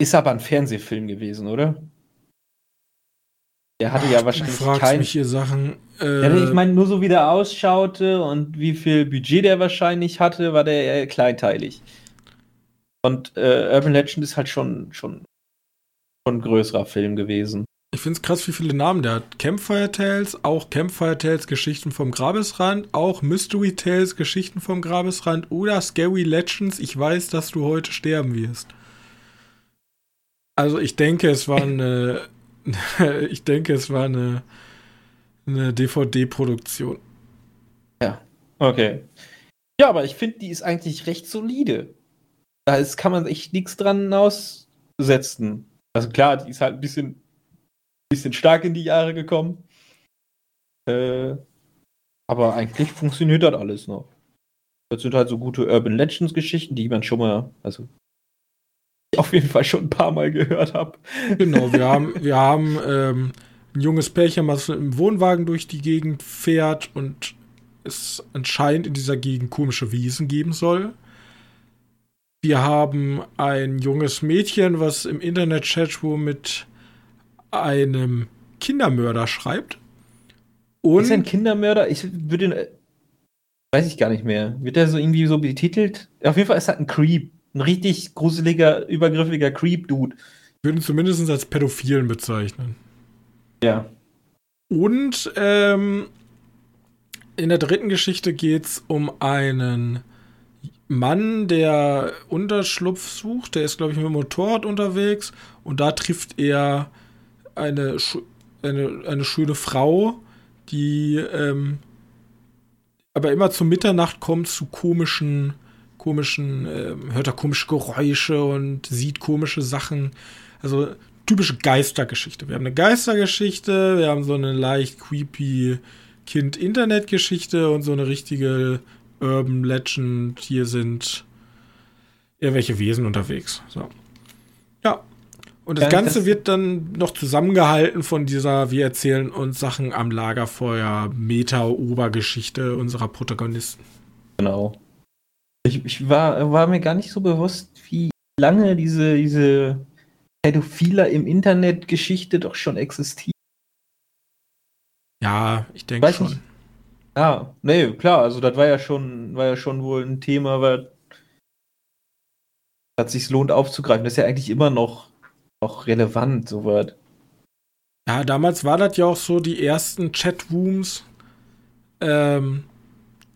ist aber ein Fernsehfilm gewesen, oder? Der hatte Ach, ja wahrscheinlich kein... mich hier Sachen. Äh... Ja, ich meine, nur so wie der ausschaute und wie viel Budget der wahrscheinlich hatte, war der eher kleinteilig. Und äh, Urban Legend ist halt schon, schon schon ein größerer Film gewesen. Ich finde es krass, wie viele Namen der hat. Campfire Tales, auch Campfire Tales Geschichten vom Grabesrand, auch Mystery Tales Geschichten vom Grabesrand oder Scary Legends, ich weiß, dass du heute sterben wirst. Also ich denke, es war eine, ich denke, es war eine, eine DVD-Produktion. Ja, okay. Ja, aber ich finde, die ist eigentlich recht solide. Da ist, kann man echt nichts dran aussetzen. Also klar, die ist halt ein bisschen, bisschen stark in die Jahre gekommen. Äh, aber eigentlich funktioniert das alles noch. Das sind halt so gute Urban Legends Geschichten, die man schon mal, also auf jeden Fall schon ein paar Mal gehört habe. Genau, wir haben, wir haben ähm, ein junges Pärchen, was im Wohnwagen durch die Gegend fährt und es anscheinend in dieser Gegend komische Wiesen geben soll. Wir haben ein junges Mädchen, was im Internet-Chatroom mit einem Kindermörder schreibt. Und ist ein Kindermörder? Ich würde weiß ich gar nicht mehr. Wird er so irgendwie so betitelt? Auf jeden Fall ist er ein Creep. Ein richtig gruseliger, übergriffiger Creep-Dude. Würden zumindest als Pädophilen bezeichnen. Ja. Und ähm, in der dritten Geschichte geht es um einen Mann, der Unterschlupf sucht. Der ist, glaube ich, mit dem Motorrad unterwegs. Und da trifft er eine, eine, eine schöne Frau, die ähm, aber immer zu Mitternacht kommt zu komischen, komischen, äh, hört er komische Geräusche und sieht komische Sachen. Also typische Geistergeschichte. Wir haben eine Geistergeschichte, wir haben so eine leicht creepy Kind-Internet-Geschichte und so eine richtige Urban Legend. Hier sind irgendwelche Wesen unterwegs. So. Ja. Und das Ganze das wird dann noch zusammengehalten von dieser, wir erzählen uns Sachen am Lagerfeuer, Meta-Obergeschichte unserer Protagonisten. Genau. Ich, ich war, war mir gar nicht so bewusst, wie lange diese, diese Pädophiler im Internet Geschichte doch schon existiert. Ja, ich denke schon. Nicht. Ja, nee, klar, also das war ja schon, war ja schon wohl ein Thema, weil es sich lohnt aufzugreifen. Das ist ja eigentlich immer noch, noch relevant, so weit. Ja, damals war das ja auch so die ersten Chatrooms, ähm,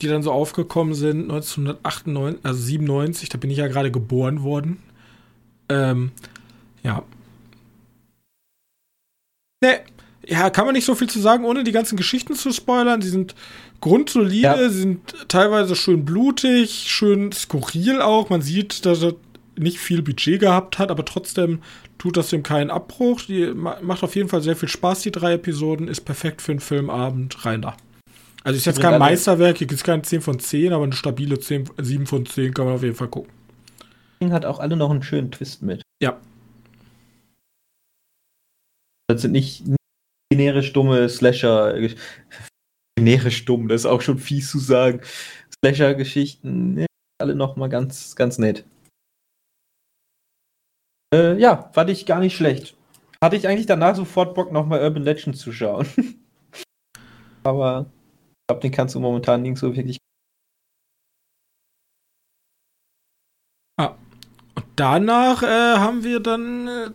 die dann so aufgekommen sind, 1998, also 97, da bin ich ja gerade geboren worden. Ähm, ja. Ne, ja, kann man nicht so viel zu sagen, ohne die ganzen Geschichten zu spoilern. Die sind grundsolide, ja. sind teilweise schön blutig, schön skurril auch. Man sieht, dass er nicht viel Budget gehabt hat, aber trotzdem tut das dem keinen Abbruch. Die macht auf jeden Fall sehr viel Spaß, die drei Episoden. Ist perfekt für einen Filmabend. Rein da. Also ist jetzt kein Meisterwerk, hier gibt es kein 10 von 10, aber eine stabile 10, 7 von 10 kann man auf jeden Fall gucken. Hat auch alle noch einen schönen Twist mit. Ja, das sind nicht generisch dumme Slasher. Generisch dumm, das ist auch schon fies zu sagen. Slasher-Geschichten, ne, alle nochmal ganz, ganz nett. Äh, ja, fand ich gar nicht schlecht. Hatte ich eigentlich danach sofort Bock, nochmal Urban Legends zu schauen. Aber glaube, den kannst du momentan nicht so wirklich. Ah. Und danach äh, haben wir dann äh,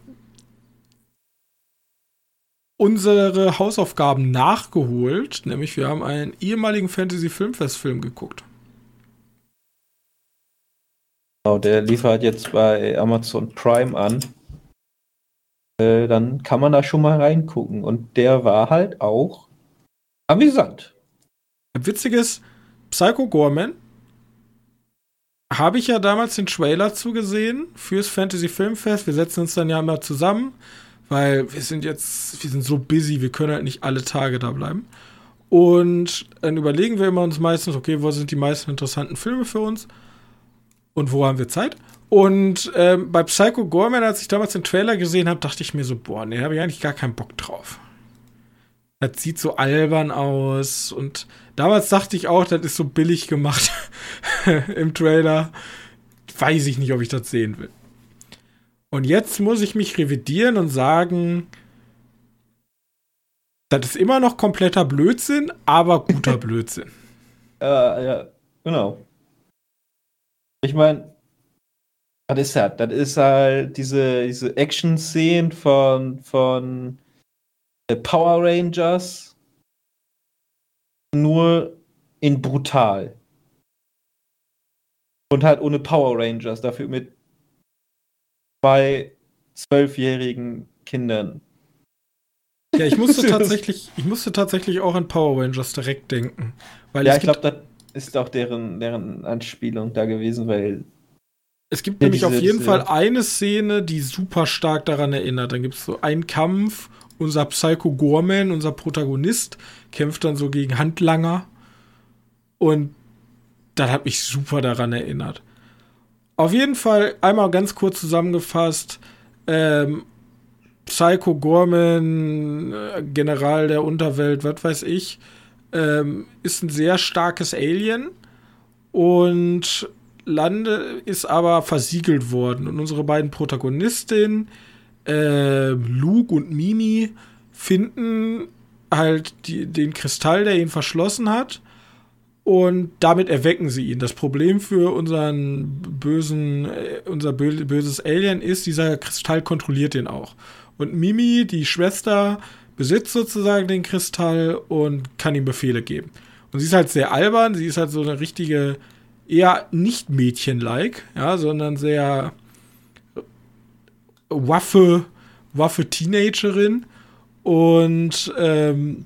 unsere Hausaufgaben nachgeholt, nämlich wir haben einen ehemaligen Fantasy-Filmfest-Film geguckt. Genau, der liefert jetzt bei Amazon Prime an. Äh, dann kann man da schon mal reingucken. Und der war halt auch amüsant. Witziges Psycho Gorman habe ich ja damals den Trailer zugesehen fürs Fantasy Filmfest. Wir setzen uns dann ja immer zusammen weil wir sind jetzt, wir sind so busy, wir können halt nicht alle Tage da bleiben. Und dann überlegen wir immer uns meistens, okay, wo sind die meisten interessanten Filme für uns und wo haben wir Zeit? Und ähm, bei Psycho Gorman, als ich damals den Trailer gesehen habe, dachte ich mir so, boah, nee, habe ich eigentlich gar keinen Bock drauf. Das sieht so albern aus und damals dachte ich auch, das ist so billig gemacht im Trailer. Weiß ich nicht, ob ich das sehen will. Und jetzt muss ich mich revidieren und sagen, das ist immer noch kompletter Blödsinn, aber guter Blödsinn. Ja, ja, genau. Ich meine, was ist das? Das ist halt diese, diese Action-Szene von, von Power Rangers nur in brutal. Und halt ohne Power Rangers, dafür mit bei zwölfjährigen Kindern. Ja, ich musste tatsächlich, ich musste tatsächlich auch an Power Rangers direkt denken. Weil ja, ich glaube, das ist auch deren, deren Anspielung da gewesen, weil. Es gibt nämlich diese, auf jeden Fall eine Szene, die super stark daran erinnert. Dann gibt es so einen Kampf, unser Psycho Gorman, unser Protagonist, kämpft dann so gegen Handlanger. Und das hat mich super daran erinnert. Auf jeden Fall einmal ganz kurz zusammengefasst. Ähm, Psycho Gorman, äh, General der Unterwelt, was weiß ich, ähm, ist ein sehr starkes Alien und Lande ist aber versiegelt worden. Und unsere beiden Protagonistinnen, äh, Luke und Mimi, finden halt die, den Kristall, der ihn verschlossen hat und damit erwecken sie ihn. Das Problem für unseren bösen, äh, unser böses Alien ist, dieser Kristall kontrolliert ihn auch. Und Mimi, die Schwester, besitzt sozusagen den Kristall und kann ihm Befehle geben. Und sie ist halt sehr albern, sie ist halt so eine richtige, eher nicht Mädchen-like, ja, sondern sehr Waffe, Waffe-Teenagerin. Und ähm,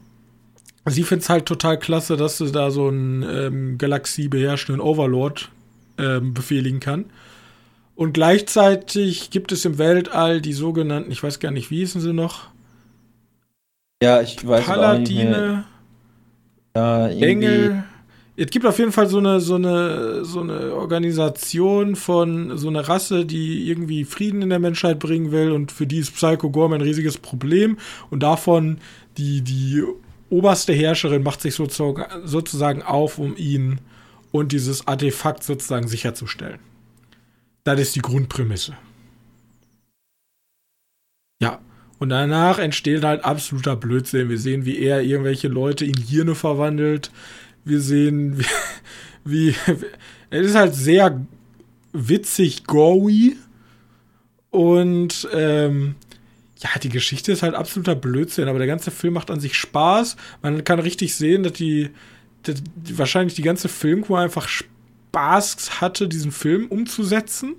sie findet es halt total klasse, dass sie da so einen ähm, galaxiebeherrschenden Overlord ähm, befehligen kann. Und gleichzeitig gibt es im Weltall die sogenannten, ich weiß gar nicht, wie hießen sie noch? Ja, ich weiß Paladine, ja, Engel. Es gibt auf jeden Fall so eine, so eine, so eine Organisation von so einer Rasse, die irgendwie Frieden in der Menschheit bringen will und für die ist Psycho Gorm ein riesiges Problem und davon die, die oberste Herrscherin macht sich sozusagen auf, um ihn und dieses Artefakt sozusagen sicherzustellen. Das ist die Grundprämisse. Ja, und danach entsteht halt absoluter Blödsinn. Wir sehen, wie er irgendwelche Leute in Hirne verwandelt. Wir sehen, wie, wie es ist halt sehr witzig, gory. Und ähm, ja, die Geschichte ist halt absoluter Blödsinn, aber der ganze Film macht an sich Spaß. Man kann richtig sehen, dass die, dass die wahrscheinlich die ganze Filmcrew einfach Spaß hatte, diesen Film umzusetzen.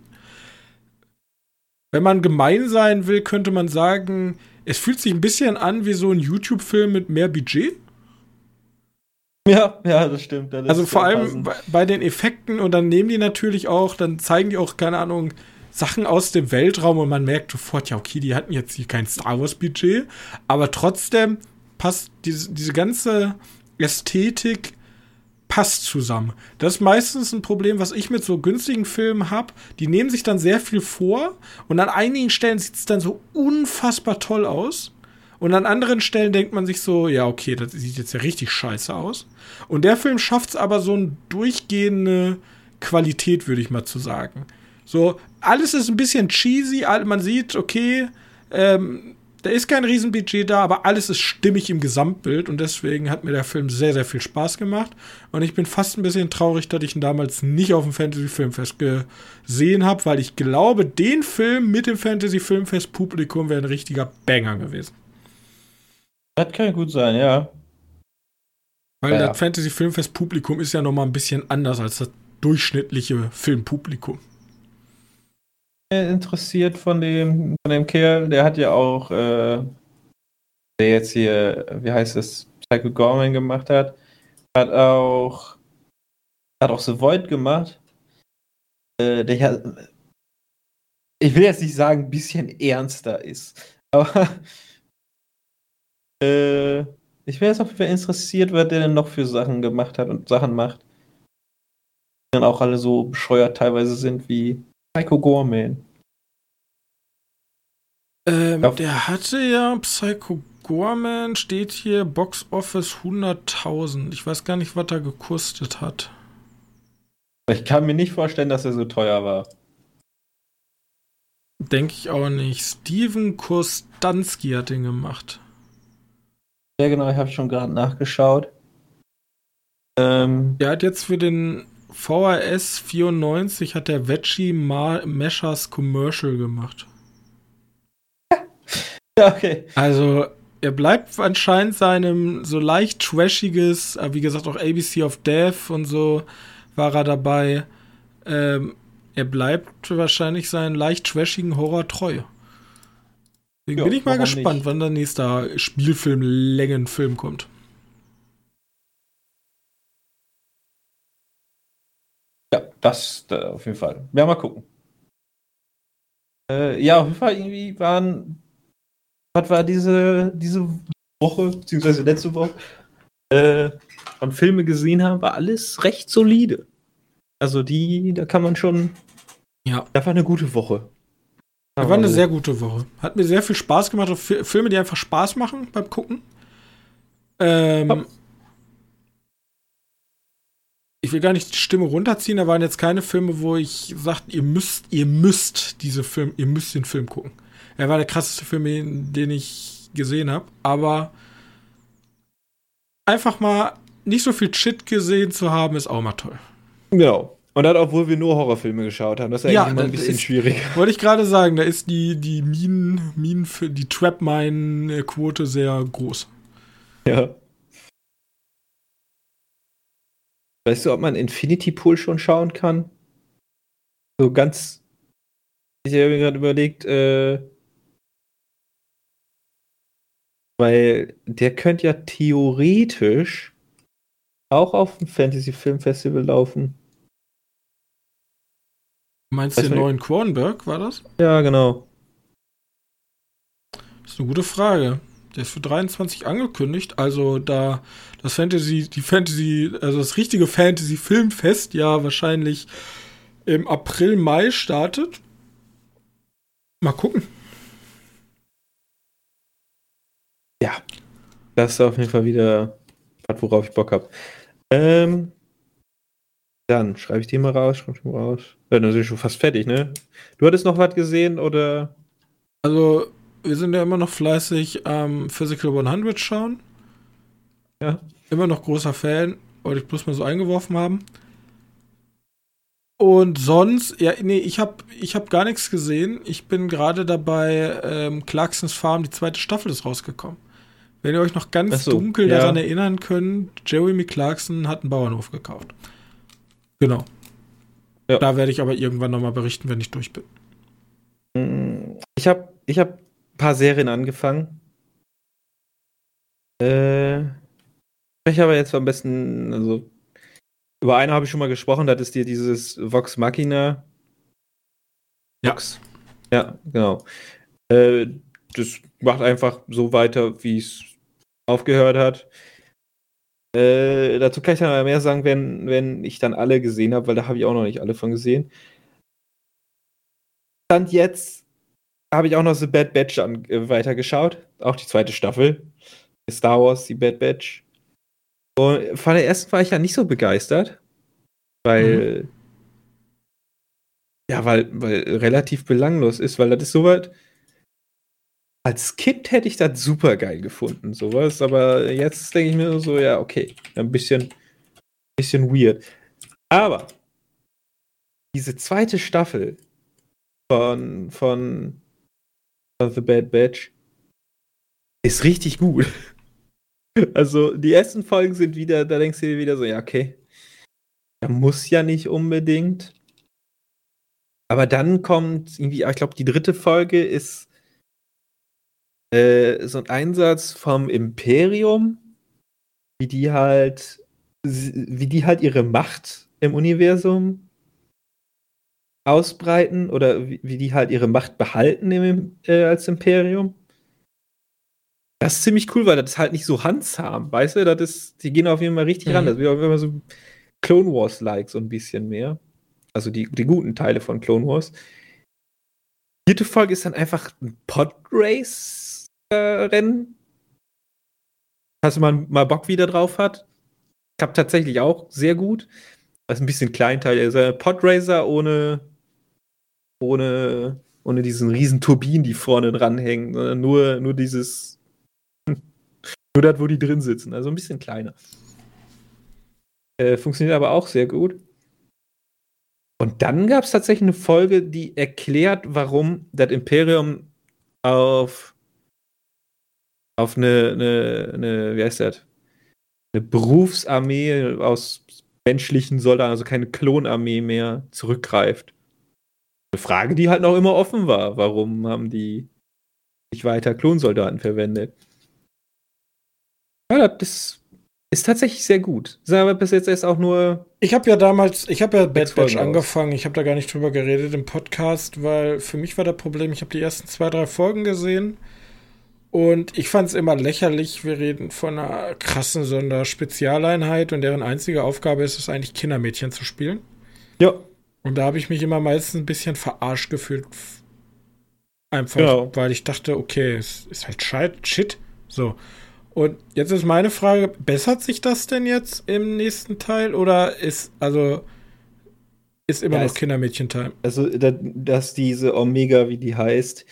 Wenn man gemein sein will, könnte man sagen, es fühlt sich ein bisschen an wie so ein YouTube-Film mit mehr Budget. Ja, ja, das stimmt. Das also vor allem bei, bei den Effekten und dann nehmen die natürlich auch, dann zeigen die auch, keine Ahnung, Sachen aus dem Weltraum und man merkt sofort, ja, okay, die hatten jetzt hier kein Star Wars-Budget, aber trotzdem passt diese, diese ganze Ästhetik passt zusammen. Das ist meistens ein Problem, was ich mit so günstigen Filmen habe. Die nehmen sich dann sehr viel vor und an einigen Stellen sieht es dann so unfassbar toll aus. Und an anderen Stellen denkt man sich so, ja, okay, das sieht jetzt ja richtig scheiße aus. Und der Film schafft es aber so eine durchgehende Qualität, würde ich mal zu sagen. So, alles ist ein bisschen cheesy, man sieht, okay, ähm, da ist kein Riesenbudget da, aber alles ist stimmig im Gesamtbild und deswegen hat mir der Film sehr, sehr viel Spaß gemacht. Und ich bin fast ein bisschen traurig, dass ich ihn damals nicht auf dem Fantasy-Filmfest gesehen habe, weil ich glaube, den Film mit dem Fantasy-Filmfest-Publikum wäre ein richtiger Banger gewesen. Das kann gut sein, ja. Weil ja. das Fantasy-Filmfest-Publikum ist ja nochmal ein bisschen anders als das durchschnittliche Filmpublikum interessiert von dem, von dem Kerl. Der hat ja auch, äh, der jetzt hier, wie heißt es, Psycho Gorman gemacht hat, hat auch, hat auch The Void gemacht. Äh, der hat, ich will jetzt nicht sagen, ein bisschen ernster ist, aber äh, ich wäre jetzt auf jeden Fall interessiert, was der denn noch für Sachen gemacht hat und Sachen macht. Die dann auch alle so bescheuert teilweise sind wie Psycho Gorman. Ähm, ja. Der hatte ja Psycho Gorman, steht hier Box Office 100.000. Ich weiß gar nicht, was er gekostet hat. Ich kann mir nicht vorstellen, dass er so teuer war. Denke ich auch nicht. Steven Kostanski hat den gemacht. Ja, genau, ich habe schon gerade nachgeschaut. Ähm, der hat jetzt für den VRS 94 hat der Veggie Meshers Commercial gemacht. okay. Also, er bleibt anscheinend seinem so leicht trashiges, äh, wie gesagt auch ABC of Death und so war er dabei. Ähm, er bleibt wahrscheinlich seinen leicht trashigen Horror treu. Deswegen ja, bin ich mal gespannt, nicht? wann der nächste Spielfilm Längenfilm kommt. Ja, das äh, auf jeden Fall. Ja, mal gucken. Äh, ja, auf jeden Fall irgendwie waren. Was war diese, diese Woche, beziehungsweise letzte Woche, äh, von Filme gesehen haben, war alles recht solide. Also die, da kann man schon. Ja. Das war eine gute Woche. Das war eine sehr gute Woche. Hat mir sehr viel Spaß gemacht. Filme, die einfach Spaß machen beim Gucken. Ähm, ich will gar nicht die Stimme runterziehen, da waren jetzt keine Filme, wo ich sagte, ihr müsst, ihr müsst diese Film, ihr müsst den Film gucken. Er war der krasseste Film, den ich gesehen habe, aber einfach mal nicht so viel Shit gesehen zu haben, ist auch mal toll. Genau. Und das, obwohl wir nur Horrorfilme geschaut haben. Das ist ja, eigentlich immer ein bisschen ist, schwierig. Wollte ich gerade sagen, da ist die, die Minen, Minen für die Trap-Mine-Quote sehr groß. Ja. Weißt du, ob man Infinity Pool schon schauen kann? So ganz. Ich habe mir gerade überlegt, äh, Weil der könnte ja theoretisch auch auf dem Fantasy Film Festival laufen. Meinst du den neuen Cronenberg, war das? Ja, genau. Das ist eine gute Frage. Der ist für 23 angekündigt, also da das Fantasy, die Fantasy, also das richtige Fantasy Filmfest ja wahrscheinlich im April, Mai startet. Mal gucken. Ja. Das ist auf jeden Fall wieder was, worauf ich Bock habe. Ähm, dann schreibe ich die mal raus, schreibe ich mal raus. Ja, dann sind wir schon fast fertig, ne? Du hattest noch was gesehen oder? Also, wir sind ja immer noch fleißig am Physical 100 schauen. Ja. Immer noch großer Fan, wollte ich bloß mal so eingeworfen haben. Und sonst, ja, nee, ich habe ich hab gar nichts gesehen. Ich bin gerade dabei, ähm, Clarksons Farm, die zweite Staffel ist rausgekommen. Wenn ihr euch noch ganz so, dunkel ja. daran erinnern könnt, Jeremy Clarkson hat einen Bauernhof gekauft. Genau. Ja. Da werde ich aber irgendwann nochmal berichten, wenn ich durch bin. Ich habe ich hab ein paar Serien angefangen. Äh, ich aber jetzt am besten, also über eine habe ich schon mal gesprochen, das ist dir dieses Vox Machina. Ja. Vox. Ja, genau. Äh, das macht einfach so weiter, wie es aufgehört hat. Äh, dazu kann ich dann aber mehr sagen, wenn, wenn ich dann alle gesehen habe, weil da habe ich auch noch nicht alle von gesehen. Stand jetzt habe ich auch noch The Bad Batch an, äh, weitergeschaut. Auch die zweite Staffel. Star Wars, die Bad Batch. Und von der ersten war ich ja nicht so begeistert. Weil. Ja, weil, weil relativ belanglos ist, weil das ist soweit. Als Kind hätte ich das super geil gefunden, sowas, aber jetzt denke ich mir so, ja, okay, ein bisschen, bisschen weird. Aber diese zweite Staffel von, von, von The Bad Batch ist richtig gut. Also die ersten Folgen sind wieder, da denkst du dir wieder so, ja, okay, da muss ja nicht unbedingt. Aber dann kommt irgendwie, ich glaube, die dritte Folge ist äh, so ein Einsatz vom Imperium, wie die halt, wie die halt ihre Macht im Universum ausbreiten oder wie, wie die halt ihre Macht behalten im, äh, als Imperium. Das ist ziemlich cool, weil das ist halt nicht so handsam, weißt du? Das ist, die gehen auf jeden Fall richtig Mhm. ran. Das wird auf jeden Fall so Clone Wars-like so ein bisschen mehr. Also die, die guten Teile von Clone Wars. Vierte Folge ist dann einfach ein Podrace-Rennen. Falls man mal Bock wieder drauf hat. Klappt tatsächlich auch sehr gut. Das ist ein bisschen Kleinteil. Also Podracer ohne, ohne, ohne diesen riesen Turbinen, die vorne dranhängen, sondern nur, nur dieses, nur das, wo die drin sitzen. Also ein bisschen kleiner. Äh, funktioniert aber auch sehr gut. Und dann gab es tatsächlich eine Folge, die erklärt, warum das Imperium auf, auf eine, eine, eine, wie heißt das? Eine Berufsarmee aus menschlichen Soldaten, also keine Klonarmee mehr, zurückgreift. Eine Frage, die halt noch immer offen war. Warum haben die nicht weiter Klonsoldaten verwendet? Ja, das ist, tatsächlich sehr gut. Sind aber bis jetzt erst auch nur Ich habe ja damals, ich habe ja Bad Batch angefangen. Ich habe da gar nicht drüber geredet im Podcast, weil für mich war das Problem, ich habe die ersten zwei, drei Folgen gesehen und ich fand es immer lächerlich. Wir reden von einer krassen Sonderspezialeinheit und deren einzige Aufgabe ist es eigentlich, Kindermädchen zu spielen. Ja, Und da habe ich mich immer meistens ein bisschen verarscht gefühlt. Einfach, Genau. weil ich dachte, okay, es ist halt Shit. So. Und jetzt ist meine Frage, bessert sich das denn jetzt im nächsten Teil oder ist, also, ist immer Ja, noch Kindermädchen-Time? also da, dass diese Omega, wie die heißt,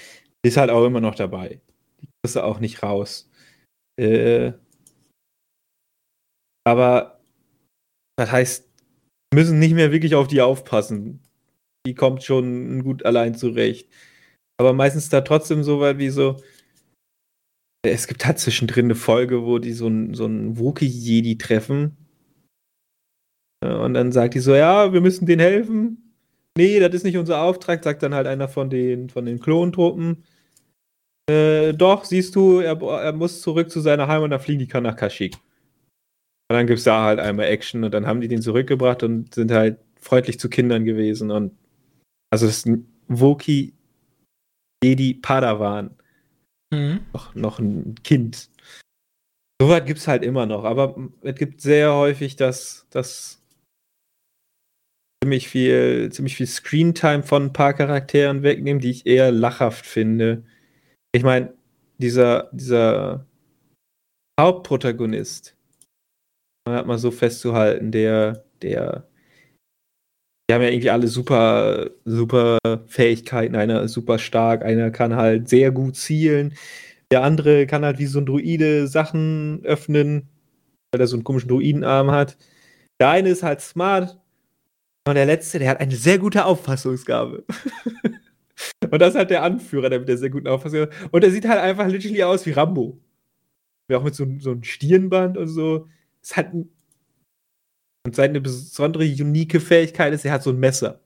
ist halt auch immer noch dabei. Die kriegst du auch nicht raus. Äh, aber das heißt, wir müssen nicht mehr wirklich auf die aufpassen. Die kommt schon gut allein zurecht. Aber meistens da trotzdem so weit wie so. Es gibt halt zwischendrin eine Folge, wo die so einen so einen Wookiee-Jedi treffen. Und dann sagt die so, ja, wir müssen denen helfen. Nee, das ist nicht unser Auftrag, sagt dann halt einer von den, von den Klontruppen. Äh, doch, siehst du, er, er, muss zurück zu seiner Heimat und dann fliegen die kann nach Kashyyyk. Und dann gibt es da halt einmal Action und dann haben die den zurückgebracht und sind halt freundlich zu Kindern gewesen. Und also das ist ein Woki Jedi Padawan. Mhm. Noch, noch ein Kind. Soweit gibt es halt immer noch, aber es gibt sehr häufig, dass, dass ziemlich viel, ziemlich viel Screentime von ein paar Charakteren wegnehmen, die ich eher lachhaft finde. Ich meine, dieser, dieser Hauptprotagonist, man hat mal so festzuhalten, der, der, die haben ja irgendwie alle super, super Fähigkeiten. Einer ist super stark, einer kann halt sehr gut zielen. Der andere kann halt wie so ein Druide Sachen öffnen, weil er so einen komischen Druidenarm hat. Der eine ist halt smart, und der letzte, der hat eine sehr gute Auffassungsgabe. und das hat der Anführer, der mit der sehr guten Auffassungsgabe. Und der sieht halt einfach literally aus wie Rambo. Wie auch mit so, so einem Stirnband und so. Es hat ein, und seine besondere, unique Fähigkeit ist, er hat so ein Messer.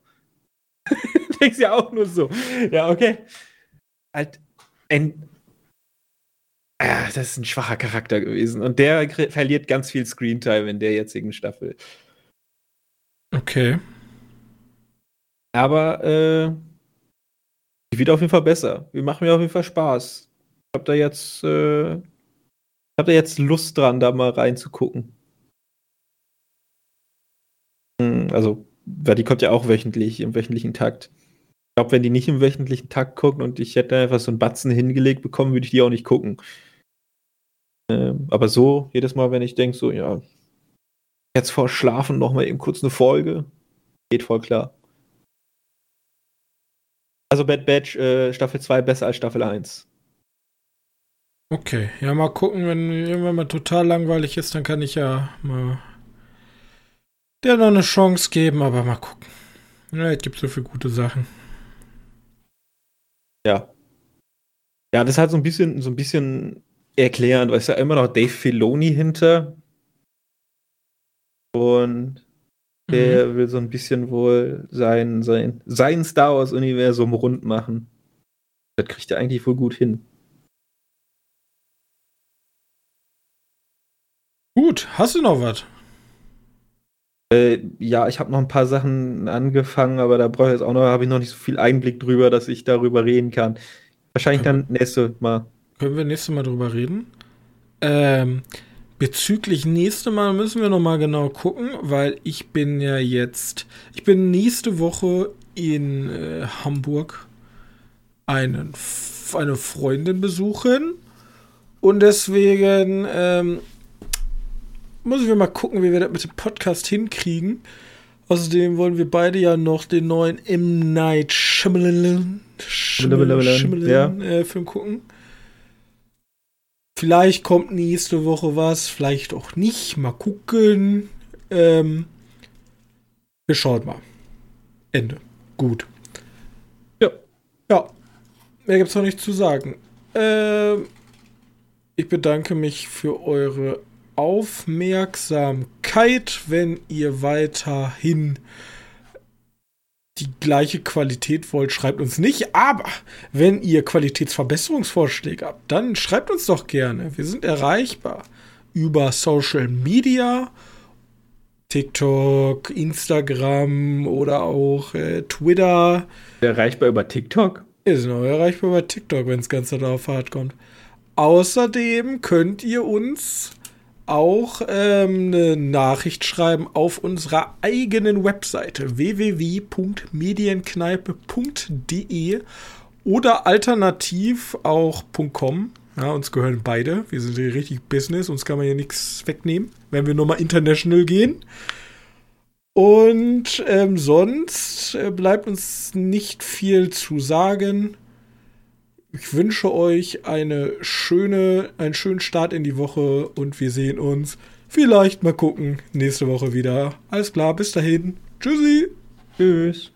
Denkst ja auch nur so. Ja, okay. Halt ein. Ja, das ist ein schwacher Charakter gewesen. Und der verliert ganz viel Screentime in der jetzigen Staffel. Okay. Aber äh, die wird auf jeden Fall besser. Wir machen mir auf jeden Fall Spaß. Ich hab da jetzt, äh, ich hab da jetzt Lust dran, da mal reinzugucken. Also, weil die kommt ja auch wöchentlich, im wöchentlichen Takt. Ich glaube, wenn die nicht im wöchentlichen Takt gucken und ich hätte einfach so einen Batzen hingelegt bekommen, würde ich die auch nicht gucken. Ähm, aber so, jedes Mal, wenn ich denke, so, ja, jetzt vor Schlafen noch mal eben kurz eine Folge. Geht voll klar. Also Bad Batch äh, Staffel 2 besser als Staffel 1. Okay, ja, mal gucken, wenn irgendwann mal total langweilig ist, dann kann ich ja mal der noch eine Chance geben, aber mal gucken. Ja, es gibt so viele gute Sachen. Ja. Ja, das ist halt so ein bisschen, so ein bisschen erklärend, weil es ja immer noch Dave Filoni hinter, und der mhm. will so ein bisschen wohl sein, sein, sein Star Wars-Universum rund machen. Das kriegt er eigentlich wohl gut hin. Gut, hast du noch was? Äh, ja, ich habe noch ein paar Sachen angefangen, aber da brauche ich jetzt auch noch, habe ich noch nicht so viel Einblick drüber, dass ich darüber reden kann. Wahrscheinlich können dann nächste Mal. Können wir nächstes Mal drüber reden? Ähm, Bezüglich nächste Mal müssen wir noch mal genau gucken, weil ich bin ja jetzt, ich bin nächste Woche in äh, Hamburg einen, eine Freundin besuchen und deswegen ähm, müssen wir mal gucken, wie wir das mit dem Podcast hinkriegen. Außerdem wollen wir beide ja noch den neuen M. Night Shyamalan, Shyamalan, Shyamalan ja. äh, Film gucken. Vielleicht kommt nächste Woche was, vielleicht auch nicht. Mal gucken. Ähm, wir schauen mal. Ende. Gut. Ja. Ja. Mehr gibt es noch nicht zu sagen. Ähm, ich bedanke mich für eure Aufmerksamkeit, wenn ihr weiterhin die gleiche Qualität wollt, schreibt uns nicht. Aber wenn ihr Qualitätsverbesserungsvorschläge habt, dann schreibt uns doch gerne. Wir sind erreichbar über Social Media, TikTok, Instagram oder auch äh, Twitter. Erreichbar über TikTok? Ist noch erreichbar über TikTok, wenn es ganz darauf hart kommt. Außerdem könnt ihr uns auch ähm, eine Nachricht schreiben auf unserer eigenen Webseite www.medienkneipe.de oder alternativ auch .com. Ja, uns gehören beide. Wir sind hier richtig Business. Uns kann man hier nichts wegnehmen, wenn wir nochmal international gehen. Und ähm, sonst äh, bleibt uns nicht viel zu sagen. Ich wünsche euch eine schöne, einen schönen Start in die Woche und wir sehen uns vielleicht mal gucken nächste Woche wieder. Alles klar, bis dahin. Tschüssi. Tschüss.